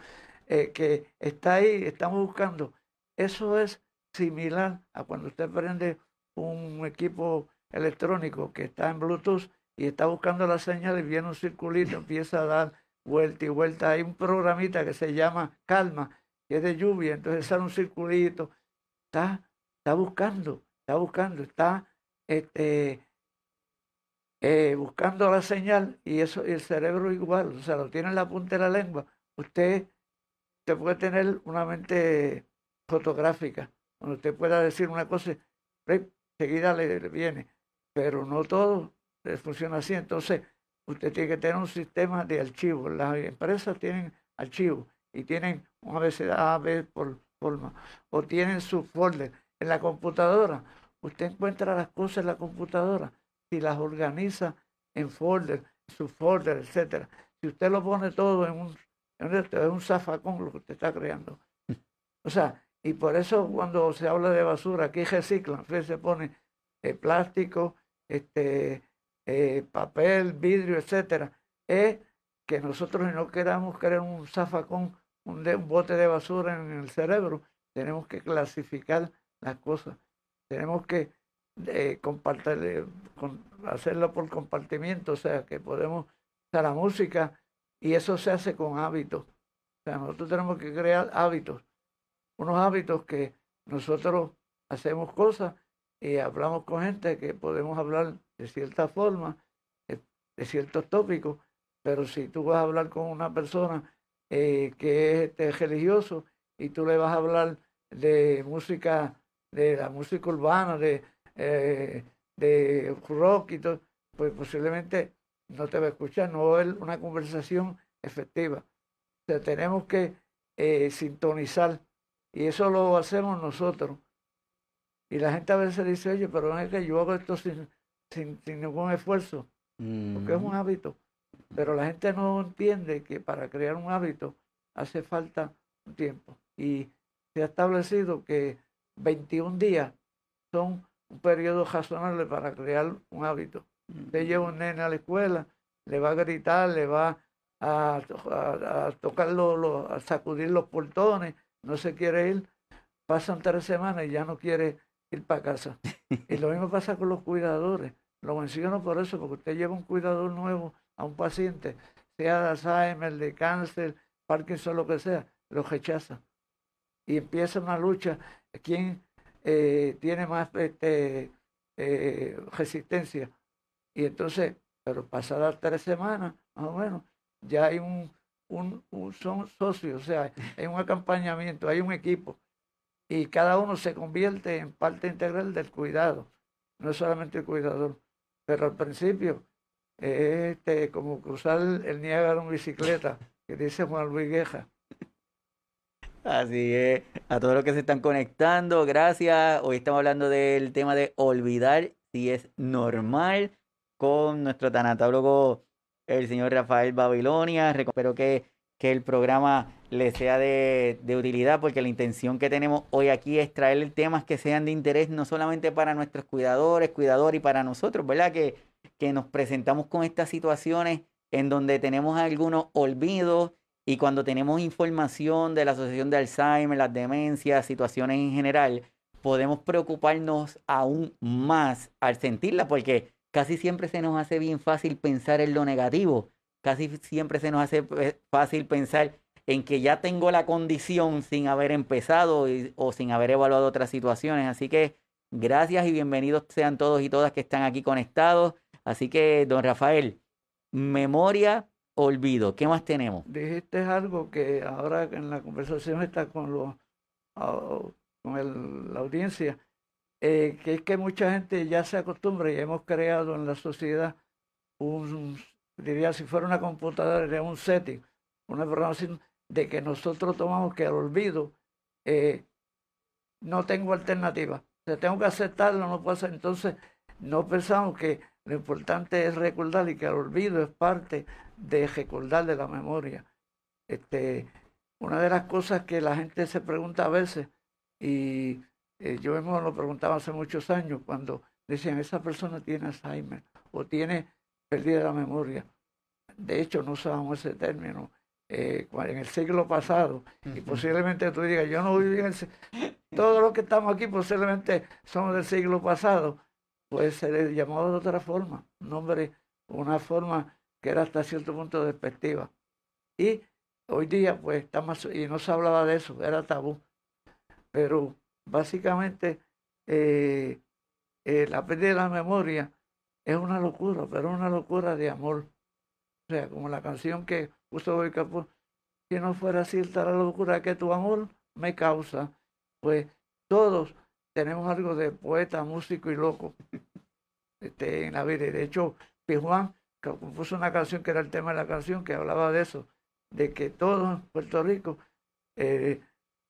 eh, que está ahí, estamos buscando. Eso es similar a cuando usted prende un equipo electrónico que está en Bluetooth y está buscando la señal y viene un circulito, empieza a dar vuelta y vuelta. Hay un programita que se llama Calma, que es de lluvia, entonces sale un circulito. Está, está buscando, está buscando, está este, eh, buscando la señal y eso y el cerebro igual, o sea, lo tiene en la punta de la lengua. Usted, usted puede tener una mente fotográfica, donde usted pueda decir una cosa, seguida le viene, pero no todo funciona así. Entonces, usted tiene que tener un sistema de archivos. Las empresas tienen archivos y tienen un abecedario B por forma, o tienen su folder. En la computadora, usted encuentra las cosas en la computadora y las organiza en folder, su folder, etcétera. Si usted lo pone todo en un, en un zafacón lo que usted está creando. O sea, y por eso cuando se habla de basura, aquí reciclan, se pone eh, plástico, este, eh, papel, vidrio, etcétera, es que nosotros no queramos crear un zafacón, un, un bote de basura en el cerebro, tenemos que clasificar las cosas, tenemos que eh, compartir, hacerlo por compartimiento, o sea, que podemos usar la música y eso se hace con hábitos. O sea, nosotros tenemos que crear hábitos, unos hábitos que nosotros hacemos cosas y hablamos con gente que podemos hablar de cierta forma, de, ciertos tópicos, pero si tú vas a hablar con una persona eh, que es este, religioso y tú le vas a hablar de música, de la música urbana, de, eh, de rock y todo, pues posiblemente no te va a escuchar, no va a haber una conversación efectiva. O sea, tenemos que eh, sintonizar y eso lo hacemos nosotros. Y la gente a veces dice, oye, pero es que yo hago esto sin, sin, ningún esfuerzo, porque es un mm. hábito. Pero la gente no entiende que para crear un hábito hace falta un tiempo. Y se ha establecido que 21 días son un periodo razonable para crear un hábito. Usted lleva un nene a la escuela, le va a gritar, le va a, a, tocar, a sacudir los portones, no se quiere ir, pasan tres semanas y ya no quiere ir para casa. *laughs* y lo mismo pasa con los cuidadores. Lo menciono por eso, porque usted lleva un cuidador nuevo a un paciente, sea de Alzheimer, de cáncer, Parkinson, lo que sea, lo rechaza. Y empieza una lucha. ¿Quién eh, tiene más este, eh, resistencia? Y entonces, pero pasadas tres semanas, más o menos, ya hay un, un, un son socios, o sea, hay un acompañamiento, hay un equipo. Y cada uno se convierte en parte integral del cuidado, no solamente el cuidador. Pero al principio es este, como cruzar el Niágara en bicicleta, que dice Juan Luis Gueja. Así es, a todos los que se están conectando, gracias. Hoy estamos hablando del tema de olvidar si es normal con nuestro tanatólogo, el señor Rafael Babilonia. Espero que, que el programa le sea de, de, utilidad porque la intención que tenemos hoy aquí es traer temas que sean de interés no solamente para nuestros cuidadores, cuidadores y para nosotros, ¿verdad? Que, que nos presentamos con estas situaciones en donde tenemos algunos olvidos y cuando tenemos información de la Asociación de Alzheimer, las demencias, situaciones en general, podemos preocuparnos aún más al sentirla porque casi siempre se nos hace bien fácil pensar en lo negativo, casi siempre se nos hace eh, fácil pensar en que ya tengo la condición sin haber empezado o sin haber evaluado otras situaciones. Así que gracias y bienvenidos sean todos y todas que están aquí conectados. Así que, don Rafael, memoria, olvido. ¿Qué más tenemos? Dijiste algo que ahora en la conversación está con, los, ah, con la audiencia, eh, que es que mucha gente ya se acostumbra y hemos creado en la sociedad un, diría si fuera una computadora, era un setting, una programación de que nosotros tomamos que al olvido eh, no tengo alternativa. O tengo que aceptarlo, no puedo hacer. Entonces, no pensamos que lo importante es recordar y que el olvido es parte de recordar de la memoria. Este, una de las cosas que la gente se pregunta a veces, y eh, yo mismo lo preguntaba hace muchos años, cuando decían, esa persona tiene Alzheimer o tiene pérdida de la memoria. De hecho, no usábamos ese término eh, en el siglo pasado. Y posiblemente tú digas, yo no viví en el Todos los que estamos aquí posiblemente somos del siglo pasado. Pues se le llamaba de otra forma. Un nombre, una forma que era hasta cierto punto despectiva. Y hoy día, pues, está más, y no se hablaba de eso, era tabú. Pero básicamente, eh, eh, la pérdida de la memoria es una locura, pero una locura de amor. O sea, como la canción que puso hoy Capó, si no fuera cierta la locura que tu amor me causa, pues todos tenemos algo de poeta, músico y loco este, en la vida. De hecho, Pijuan compuso una canción que era el tema de la canción, que hablaba de eso, de que todos en Puerto Rico, eh,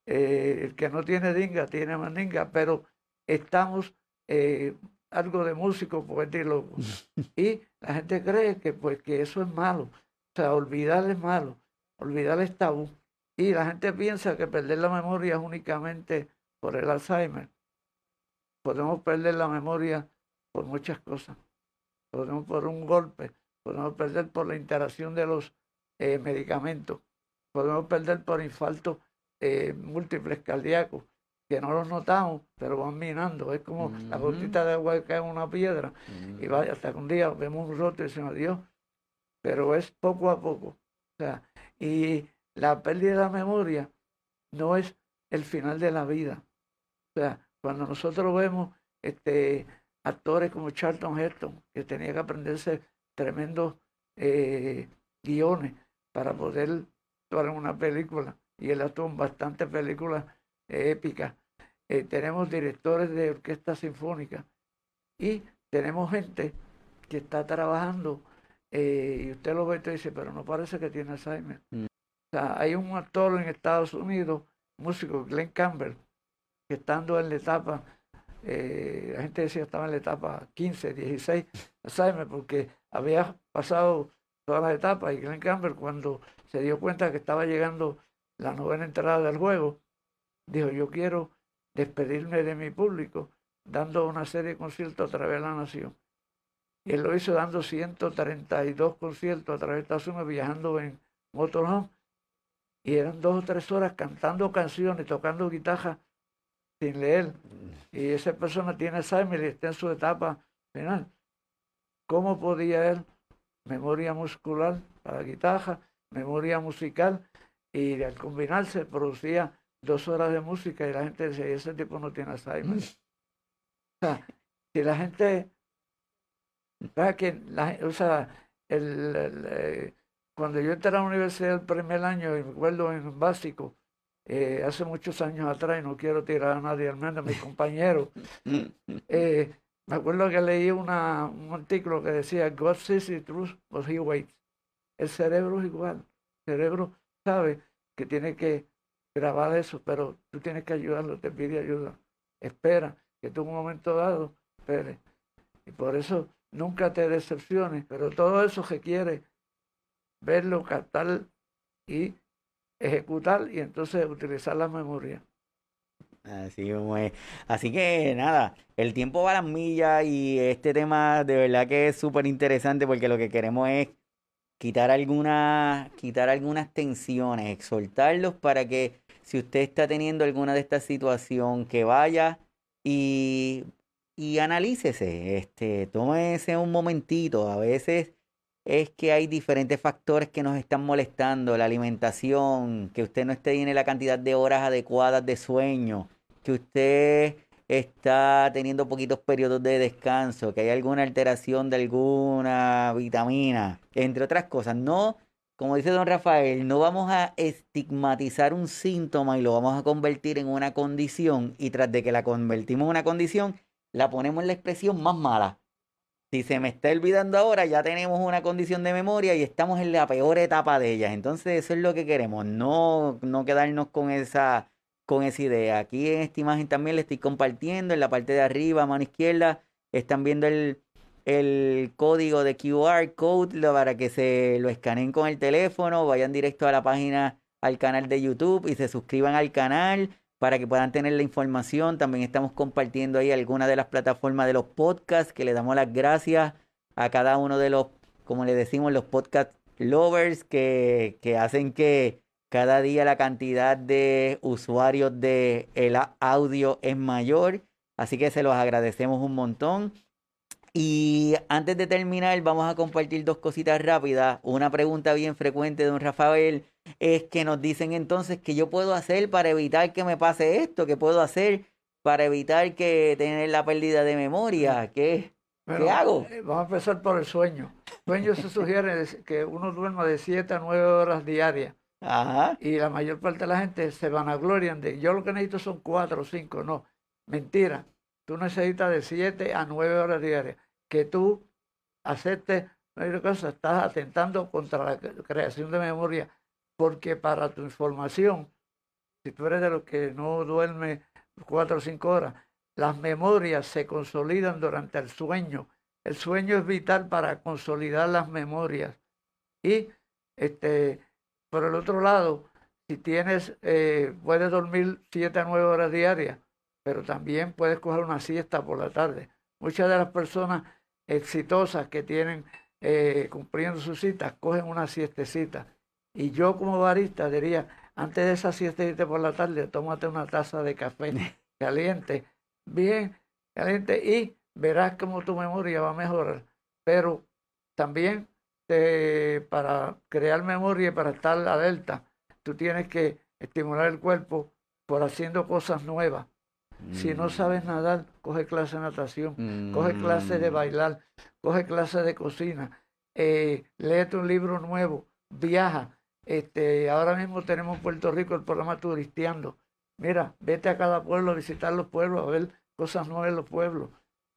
eh, el que no tiene dinga, tiene mandinga, pero estamos eh, algo de músico, poeta y loco. *laughs* Y la gente cree que, pues, que eso es malo. O sea, olvidar es malo, olvidar es tabú. Y la gente piensa que perder la memoria es únicamente por el Alzheimer. Podemos perder la memoria por muchas cosas. Podemos por un golpe, podemos perder por la interacción de los eh, medicamentos, podemos perder por infartos eh, múltiples cardíacos, que no los notamos, pero van minando. Es como la gotita de agua que cae en una piedra y vaya hasta que un día vemos un roto y decimos Dios. Pero es poco a poco. O sea, y la pérdida de la memoria no es el final de la vida. O sea, cuando nosotros vemos este, actores como Charlton Heston, que tenía que aprenderse tremendos eh, guiones para poder actuar en una película, y él actuó en bastantes películas épica. Eh, tenemos directores de orquesta sinfónica y tenemos gente que está trabajando eh, y usted lo ve y dice, pero no parece que tiene Alzheimer. Mm. O sea, hay un actor en Estados Unidos, músico, Glenn Campbell, que estando en la etapa, eh, la gente decía estaba en la etapa 15, 16, Alzheimer, porque había pasado todas las etapas y Glenn Campbell cuando se dio cuenta que estaba llegando la novena entrada del juego, dijo, yo quiero despedirme de mi público dando una serie de conciertos a través de la nación. Y él lo hizo dando 132 conciertos a través de Estados Unidos, viajando en motorhome. Y eran dos o tres horas cantando canciones, tocando guitarra sin leer. Y esa persona tiene Alzheimer y está en su etapa final. ¿Cómo podía él? Memoria muscular para guitarra, memoria musical, y al combinarse producía dos horas de música y la gente decía, ese tipo no tiene Alzheimer. o sea, si la gente, que la, o sea, el, eh, cuando yo entré a la universidad el primer año, y me acuerdo en básico, eh, hace muchos años atrás, y no quiero tirar a nadie, al menos a mis compañeros, *laughs* eh, me acuerdo que leí una, un artículo que decía, God sees the truth, but he waits. El cerebro es igual. El cerebro sabe que tiene que grabar eso, pero tú tienes que ayudarlo, te pide ayuda. Espera, que tú en un momento dado, espere. Y por eso nunca te decepciones, pero todo eso requiere verlo, captar y ejecutar y entonces utilizar la memoria. Así es. Así que nada, el tiempo va a las millas y este tema de verdad que es súper interesante porque lo que queremos es quitar algunas, quitar algunas tensiones, exhortarlos para que si usted está teniendo alguna de estas situaciones, que vaya y, y analícese, este, tómese un momentito. A veces es que hay diferentes factores que nos están molestando, la alimentación, que usted no tiene la cantidad de horas adecuadas de sueño, que usted está teniendo poquitos periodos de descanso, que hay alguna alteración de alguna vitamina, entre otras cosas. No, como dice don Rafael, no vamos a estigmatizar un síntoma y lo vamos a convertir en una condición y tras de que la convertimos en una condición, la ponemos en la expresión más mala. Si se me está olvidando ahora, ya tenemos una condición de memoria y estamos en la peor etapa de ella. Entonces eso es lo que queremos, no, no quedarnos con esa con esa idea. Aquí en esta imagen también le estoy compartiendo en la parte de arriba, mano izquierda, están viendo el, el código de QR code para que se lo escaneen con el teléfono, vayan directo a la página, al canal de YouTube y se suscriban al canal para que puedan tener la información. También estamos compartiendo ahí algunas de las plataformas de los podcasts que le damos las gracias a cada uno de los, como le decimos, los podcast lovers que, que hacen que cada día la cantidad de usuarios de el audio es mayor, así que se los agradecemos un montón. Y antes de terminar, vamos a compartir dos cositas rápidas. Una pregunta bien frecuente de don Rafael es que nos dicen entonces qué yo puedo hacer para evitar que me pase esto, qué puedo hacer para evitar que tener la pérdida de memoria, qué, ¿qué hago. Eh, vamos a empezar por el sueño. El sueño se sugiere que uno duerma de 7 a 9 horas diarias. Y la mayor parte de la gente se van a gloriar de, yo lo que necesito son cuatro o cinco, no, mentira. Tú necesitas de siete a nueve horas diarias. Que tú aceptes, cosa, estás atentando contra la creación de memoria, porque para tu información, si tú eres de los que no duerme cuatro o cinco horas, las memorias se consolidan durante el sueño. El sueño es vital para consolidar las memorias. Y este, por el otro lado, si tienes, eh, puedes dormir 7 a 9 horas diarias, pero también puedes coger una siesta por la tarde. Muchas de las personas exitosas que tienen eh, cumpliendo sus citas cogen una siestecita. Y yo como barista diría, antes de esa siestecita por la tarde, tómate una taza de café *laughs* caliente, bien caliente, y verás cómo tu memoria va a mejorar. Pero también para crear memoria y para estar alerta, tú tienes que estimular el cuerpo por haciendo cosas nuevas. Si no sabes mm. nadar, coge clase de natación, coge clase de mm. bailar, coge clase de cocina, eh, léete un libro nuevo, viaja. Este, ahora mismo tenemos en Puerto Rico el programa Turisteando. Mira, vete a cada pueblo a visitar los pueblos, a ver cosas nuevas en los pueblos.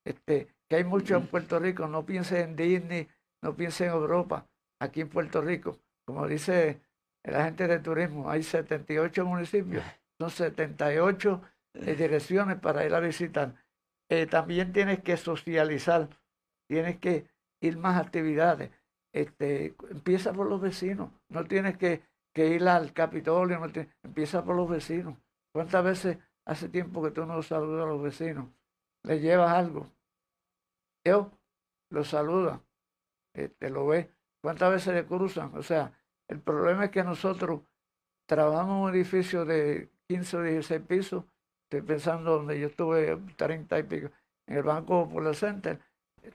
Este, que hay mucho en. Puerto Rico, no pienses en Disney, no piense en Europa, aquí en Puerto Rico. Como dice la gente de turismo, hay 78 municipios, son 78 eh, direcciones para ir a visitar. Eh, también tienes que socializar, tienes que ir más actividades. Este, empieza por los vecinos, no tienes que, ir al Capitolio, empieza por los vecinos. ¿Cuántas veces hace tiempo que tú no saludas a los vecinos? ¿Le llevas algo? Yo los saluda te lo ve. ¿Cuántas veces le cruzan? O sea, el problema es que nosotros trabajamos en un edificio de 15 o 16 pisos. Estoy pensando donde yo estuve 30 y pico, en el Banco Popular Center.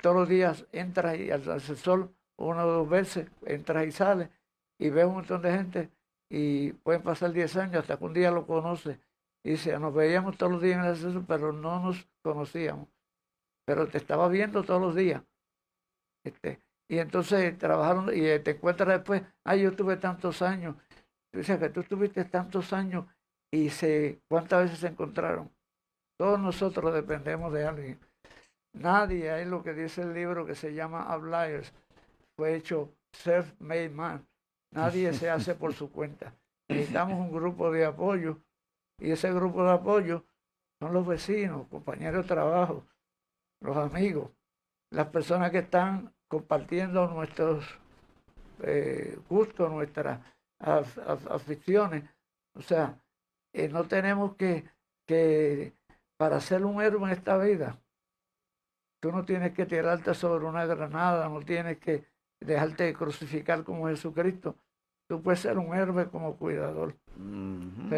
Todos los días entras y al asesor una o dos veces, entras y sales y ves un montón de gente y pueden pasar 10 años hasta que un día lo conoce. Y dice, nos veíamos todos los días en el asesor, pero no nos conocíamos. Pero te estaba viendo todos los días. Este, y entonces trabajaron y te encuentras después, ay, yo tuve tantos años. Tú dices que tú tuviste tantos años y se, ¿cuántas veces se encontraron? Todos nosotros dependemos de alguien. Nadie, es lo que dice el libro que se llama Outliers, fue hecho self-made man. Nadie se hace por su cuenta. Necesitamos un grupo de apoyo y ese grupo de apoyo son los vecinos, compañeros de trabajo, los amigos, las personas que están compartiendo nuestros eh, gustos, nuestras aficiones. O sea, eh, no tenemos que, que, para ser un héroe en esta vida, tú no tienes que tirarte sobre una granada, no tienes que dejarte crucificar como Jesucristo. Tú puedes ser un héroe como cuidador.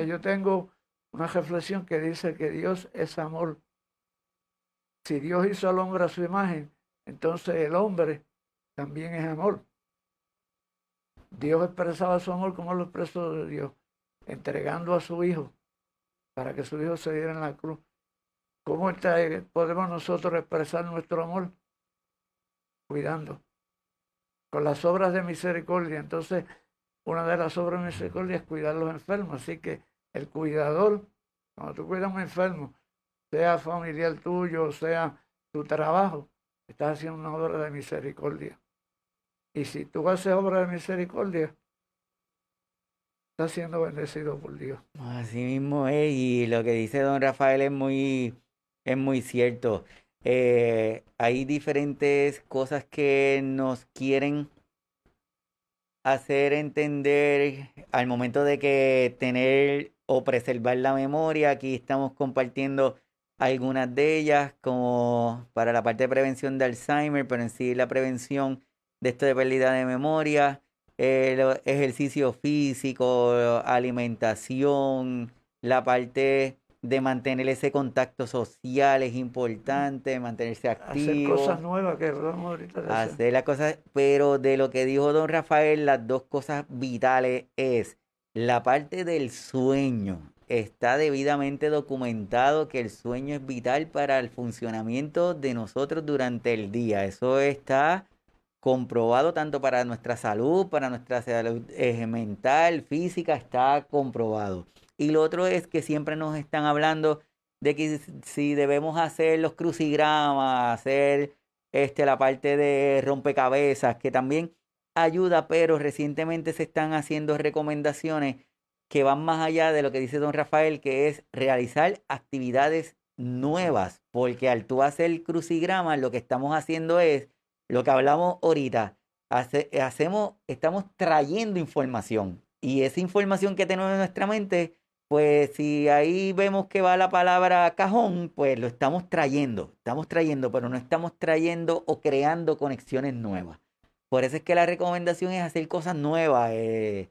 yo tengo una reflexión que dice que Dios es amor. Si Dios hizo al hombre a su imagen, entonces el hombre también es amor. Dios expresaba su amor como lo expresó de Dios, entregando a su Hijo para que su Hijo se diera en la cruz. ¿Cómo está, podemos nosotros expresar nuestro amor? Cuidando, con las obras de misericordia. Entonces, una de las obras de misericordia es cuidar a los enfermos. Así que el cuidador, cuando tú cuidas a un enfermo, sea familiar tuyo, sea tu trabajo, estás haciendo una obra de misericordia. Y si tú haces obra de misericordia, estás siendo bendecido por Dios. Así mismo es, y lo que dice don Rafael es muy, es muy cierto. Eh, hay diferentes cosas que nos quieren hacer entender al momento de que tener o preservar la memoria. Aquí estamos compartiendo algunas de ellas como para la parte de prevención de Alzheimer, pero en sí la prevención de esto de pérdida de memoria, el ejercicio físico, alimentación, la parte de mantener ese contacto social es importante, mantenerse activo. Hacer cosas nuevas que hablamos ahorita de Hacer las cosas, pero de lo que dijo don Rafael, las dos cosas vitales es la parte del sueño. Está debidamente documentado que el sueño es vital para el funcionamiento de nosotros durante el día. Eso está comprobado tanto para nuestra salud, para nuestra salud eh, mental, física, está comprobado. Y lo otro es que siempre nos están hablando de que si debemos hacer los crucigramas, hacer este, la parte de rompecabezas, que también ayuda, pero recientemente se están haciendo recomendaciones que van más allá de lo que dice don Rafael, que es realizar actividades nuevas, porque al tú hacer el lo que estamos haciendo es lo que hablamos ahorita, hacemos, estamos trayendo información y esa información que tenemos en nuestra mente, pues si ahí vemos que va la palabra cajón, pues lo estamos trayendo, estamos trayendo, pero no estamos trayendo o creando conexiones nuevas. Por eso es que la recomendación es hacer cosas nuevas, eh,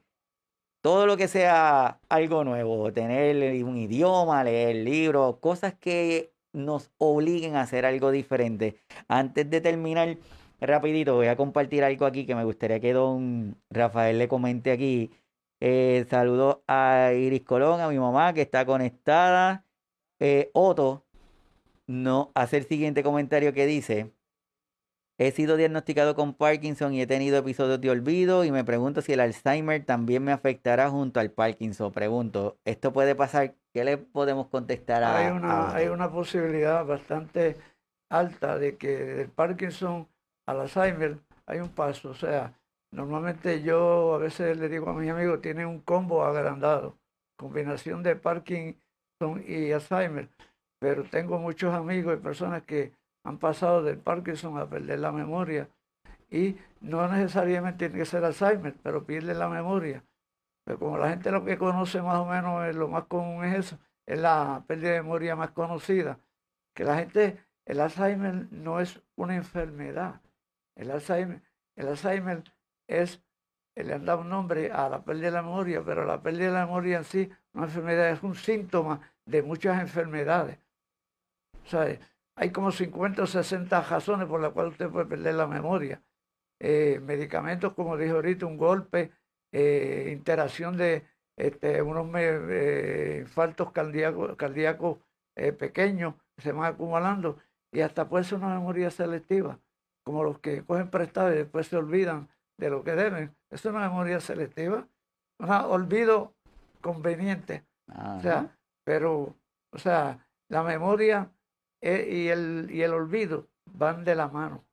todo lo que sea algo nuevo, tener un idioma, leer libros, cosas que nos obliguen a hacer algo diferente. Antes de terminar, rapidito, voy a compartir algo aquí que me gustaría que don Rafael le comente aquí. Eh, saludo a Iris Colón, a mi mamá que está conectada. Eh, Otto no hace el siguiente comentario que dice, he sido diagnosticado con Parkinson y he tenido episodios de olvido y me pregunto si el Alzheimer también me afectará junto al Parkinson. Pregunto, ¿esto puede pasar? ¿Qué le podemos contestar a, hay una, Hay una posibilidad bastante alta de que el Parkinson al Alzheimer hay un paso. O sea, normalmente yo a veces le digo a mis amigos, tiene un combo agrandado, combinación de Parkinson y Alzheimer. Pero tengo muchos amigos y personas que han pasado del Parkinson a perder la memoria. Y no necesariamente tiene que ser Alzheimer, pero pierde la memoria. Pero como la gente lo que conoce más o menos es lo más común es eso, es la pérdida de memoria más conocida. Que la gente, el Alzheimer no es una enfermedad, el Alzheimer, el Alzheimer es, le han dado un nombre a la pérdida de la memoria, pero la pérdida de la memoria en sí, una enfermedad, es un síntoma de muchas enfermedades. Sea, hay como 50 o 60 razones por las cuales usted puede perder la memoria. Eh, medicamentos, como dije ahorita, un golpe, eh, interacción de este, unos eh, infartos cardíacos, pequeños que se van acumulando y hasta puede ser una memoria selectiva como los que cogen prestado y después se olvidan de lo que deben. Es una memoria selectiva, un olvido conveniente. O sea, pero, o sea, la memoria e, y, el, y el olvido van de la mano.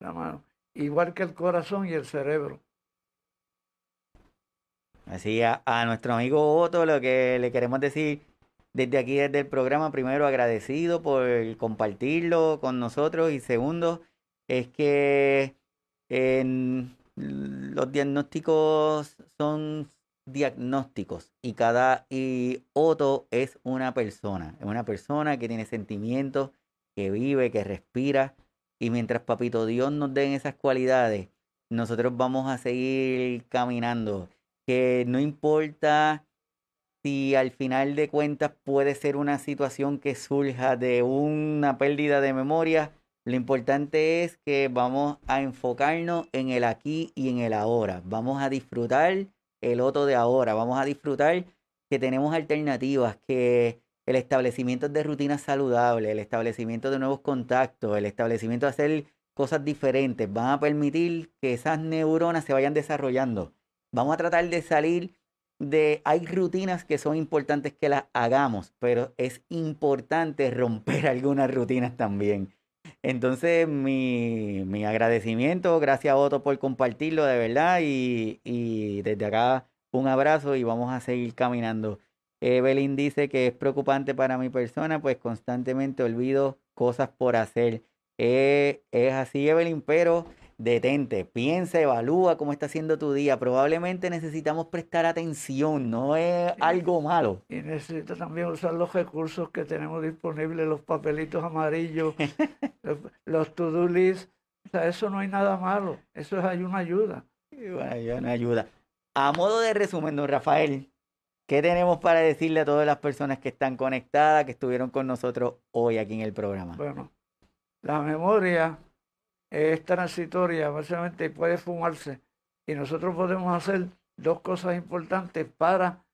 La mano. Igual que el corazón y el cerebro. Así a, a nuestro amigo Otto lo que le queremos decir desde aquí, desde el programa, primero agradecido por compartirlo con nosotros y segundo, es que los diagnósticos son diagnósticos y cada y Otto es una persona, es una persona que tiene sentimientos, que vive, que respira y mientras Papito Dios nos den esas cualidades, nosotros vamos a seguir caminando, que no importa si al final de cuentas puede ser una situación que surja de una pérdida de memoria, Lo importante es que vamos a enfocarnos en el aquí y en el ahora. Vamos a disfrutar el otro de ahora. Vamos a disfrutar que tenemos alternativas, que el establecimiento de rutinas saludables, el establecimiento de nuevos contactos, el establecimiento de hacer cosas diferentes van a permitir que esas neuronas se vayan desarrollando. Vamos a tratar de salir de, hay rutinas que son importantes que las hagamos, pero es importante romper *laughs* algunas rutinas también. Entonces, mi, mi agradecimiento, gracias a Otto por compartirlo de verdad y, y desde acá un abrazo y vamos a seguir caminando. Evelyn dice que es preocupante para mi persona, pues constantemente olvido cosas por hacer. Eh, es así, Evelyn, pero detente, piensa, evalúa cómo está haciendo tu día. Probablemente necesitamos prestar atención, no es algo malo. Y necesita también usar los recursos que tenemos disponibles, los papelitos amarillos, *laughs* los, to-do lists. O sea, eso no hay nada malo, eso es hay una ayuda. Bueno, una ayuda. A modo de resumen, don Rafael, ¿qué tenemos para decirle a todas las personas que están conectadas, que estuvieron con nosotros hoy aquí en el programa? Bueno, la memoria es transitoria, básicamente puede fumarse. Y nosotros podemos hacer dos cosas importantes para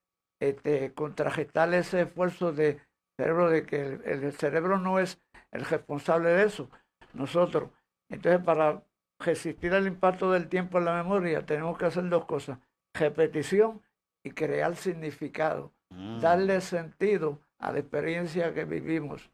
este, contragestar ese esfuerzo de cerebro, de que el, el, cerebro no es el responsable de eso, nosotros. Entonces, para resistir el impacto del tiempo en la memoria, tenemos que hacer dos cosas, repetición y crear significado, mm. darle sentido a la experiencia que vivimos.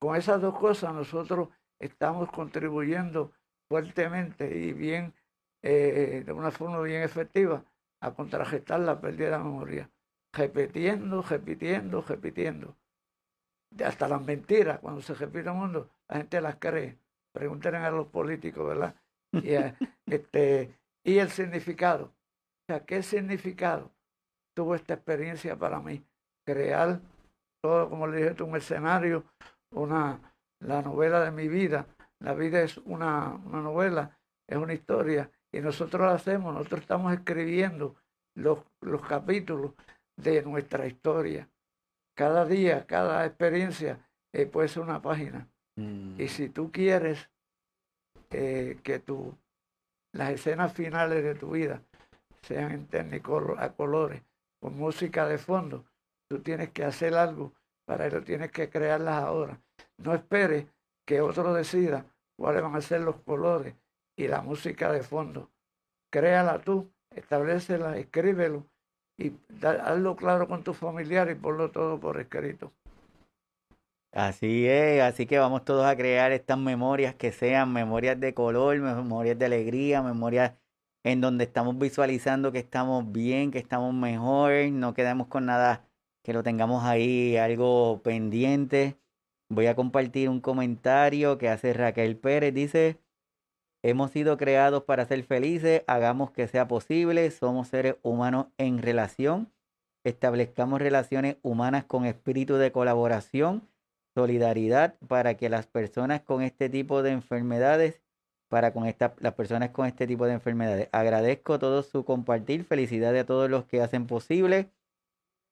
Con esas dos cosas nosotros estamos contribuyendo fuertemente y bien, eh, de una forma bien efectiva, a contrarrestar la pérdida de la memoria. Repitiendo, repitiendo, repitiendo. Hasta las mentiras, cuando se repite el mundo, la gente las cree. Pregúntenle a los políticos, ¿verdad? Y, eh, *laughs* este, y el significado. O sea, ¿qué significado tuvo esta experiencia para mí? Crear todo, como le dije, un escenario, una, la novela de mi vida, la vida es una, novela, es una historia, y nosotros lo hacemos, nosotros estamos escribiendo los, los capítulos de nuestra historia. Cada día, cada experiencia eh, puede ser una página. Y mm. si tú quieres eh, que tú, las escenas finales de tu vida sean en técnico a colores, con música de fondo, tú tienes que hacer algo para eso, tienes que crearlas ahora. No esperes que otro decida cuáles van a ser los colores y la música de fondo. Créala tú, establecela, escríbelo y hazlo claro con tu familiar y ponlo todo por escrito. Así es, así que vamos todos a crear estas memorias que sean memorias de color, memorias de alegría, memorias en donde estamos visualizando que estamos bien, que estamos mejor, no quedemos con nada que lo tengamos ahí algo pendiente. Voy a compartir un comentario que hace Raquel Pérez. Dice, hemos sido creados para ser felices, hagamos que sea posible, somos seres humanos en relación, establezcamos relaciones humanas con espíritu de colaboración, solidaridad para que las personas con este tipo de enfermedades, para con las personas con este tipo de enfermedades. Agradezco todo su compartir, felicidades a todos los que hacen posible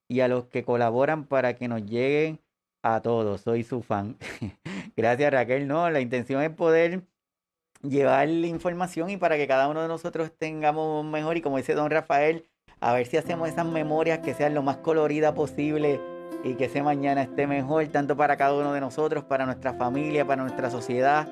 y a los que colaboran para que nos lleguen a todos, soy su fan. *laughs* Gracias Raquel, no, la intención es poder llevar la información y para que cada uno de nosotros tengamos mejor y como dice don Rafael, a ver si hacemos esas memorias que sean lo más coloridas posible y que ese mañana esté mejor tanto para cada uno de nosotros, para nuestra familia, para nuestra sociedad.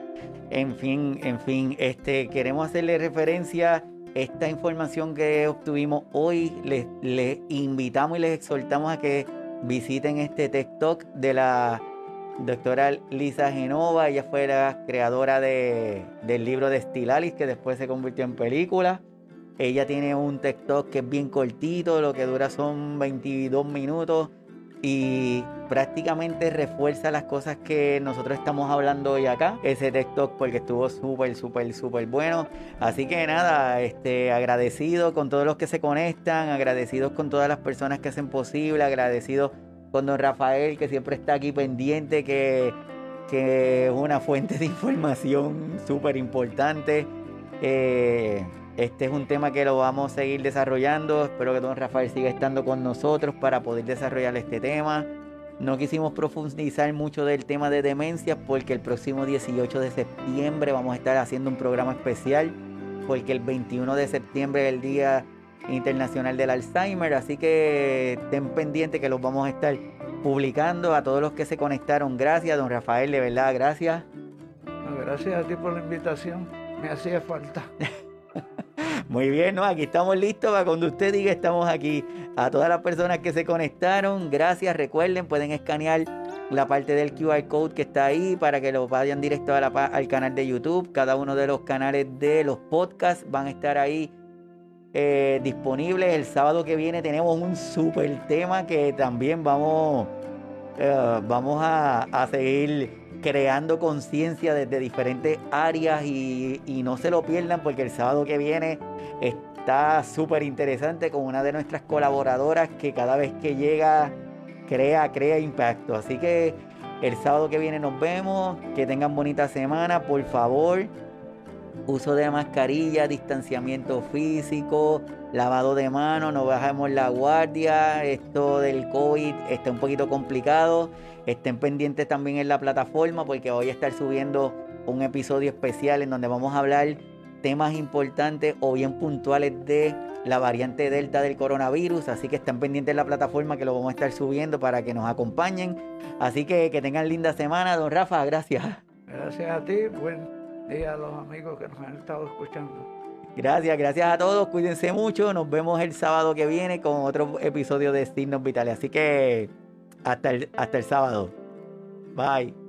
En fin, en fin, este queremos hacerle referencia esta información que obtuvimos hoy. Les invitamos y les exhortamos a que visiten este TikTok de la doctora Lisa Genova. Ella fue la creadora de, del libro de Stilalis, que después se convirtió en película. Ella tiene un TikTok que es bien cortito, lo que dura son 22 minutos y prácticamente refuerza las cosas que nosotros estamos hablando hoy acá. Ese TikTok porque estuvo súper, súper, súper bueno. Así que nada, este, agradecido con todos los que se conectan, agradecidos con todas las personas que hacen posible, agradecido con don Rafael que siempre está aquí pendiente, que, que es una fuente de *laughs* información súper importante. Eh, este es un tema que lo vamos a seguir desarrollando. Espero que don Rafael siga estando con nosotros para poder desarrollar este tema. No quisimos profundizar mucho del tema de demencia porque el próximo 18 de septiembre vamos a estar haciendo un programa especial porque el 21 de septiembre es el Día Internacional del Alzheimer, así que estén pendientes que los vamos a estar publicando a todos los que se conectaron. Gracias, don Rafael, de verdad, gracias. gracias a ti por la invitación, me hacía falta. *laughs* Muy bien, ¿no? Aquí estamos listos para cuando usted diga estamos aquí. A todas las personas que se conectaron, gracias. Recuerden, pueden escanear la parte del QR code que está ahí para que lo vayan directo al canal de YouTube. Cada uno de los canales de los podcasts van a estar ahí eh, disponibles. El sábado que viene tenemos un super tema que también vamos, eh, vamos a, a seguir creando conciencia desde diferentes áreas y, no se lo pierdan porque el sábado que viene está súper interesante con una de nuestras colaboradoras que cada vez que llega crea, crea impacto. Así que el sábado que viene nos vemos, que tengan bonita semana, por favor. Uso de mascarilla, distanciamiento físico, lavado de manos, no bajemos la guardia. Esto del COVID está un poquito complicado. Estén pendientes también en la plataforma porque voy a estar subiendo un episodio especial en donde vamos a hablar temas importantes o bien puntuales de la variante Delta del coronavirus. Así que estén pendientes en la plataforma que lo vamos a estar subiendo para que nos acompañen. Así que que tengan linda semana, don Rafa. Gracias. Gracias a ti. Buen día a los amigos que nos han estado escuchando. Gracias, gracias a todos. Cuídense mucho. Nos vemos el sábado que viene con otro episodio de Signos Vitales. Así que hasta el, hasta el sábado. Bye.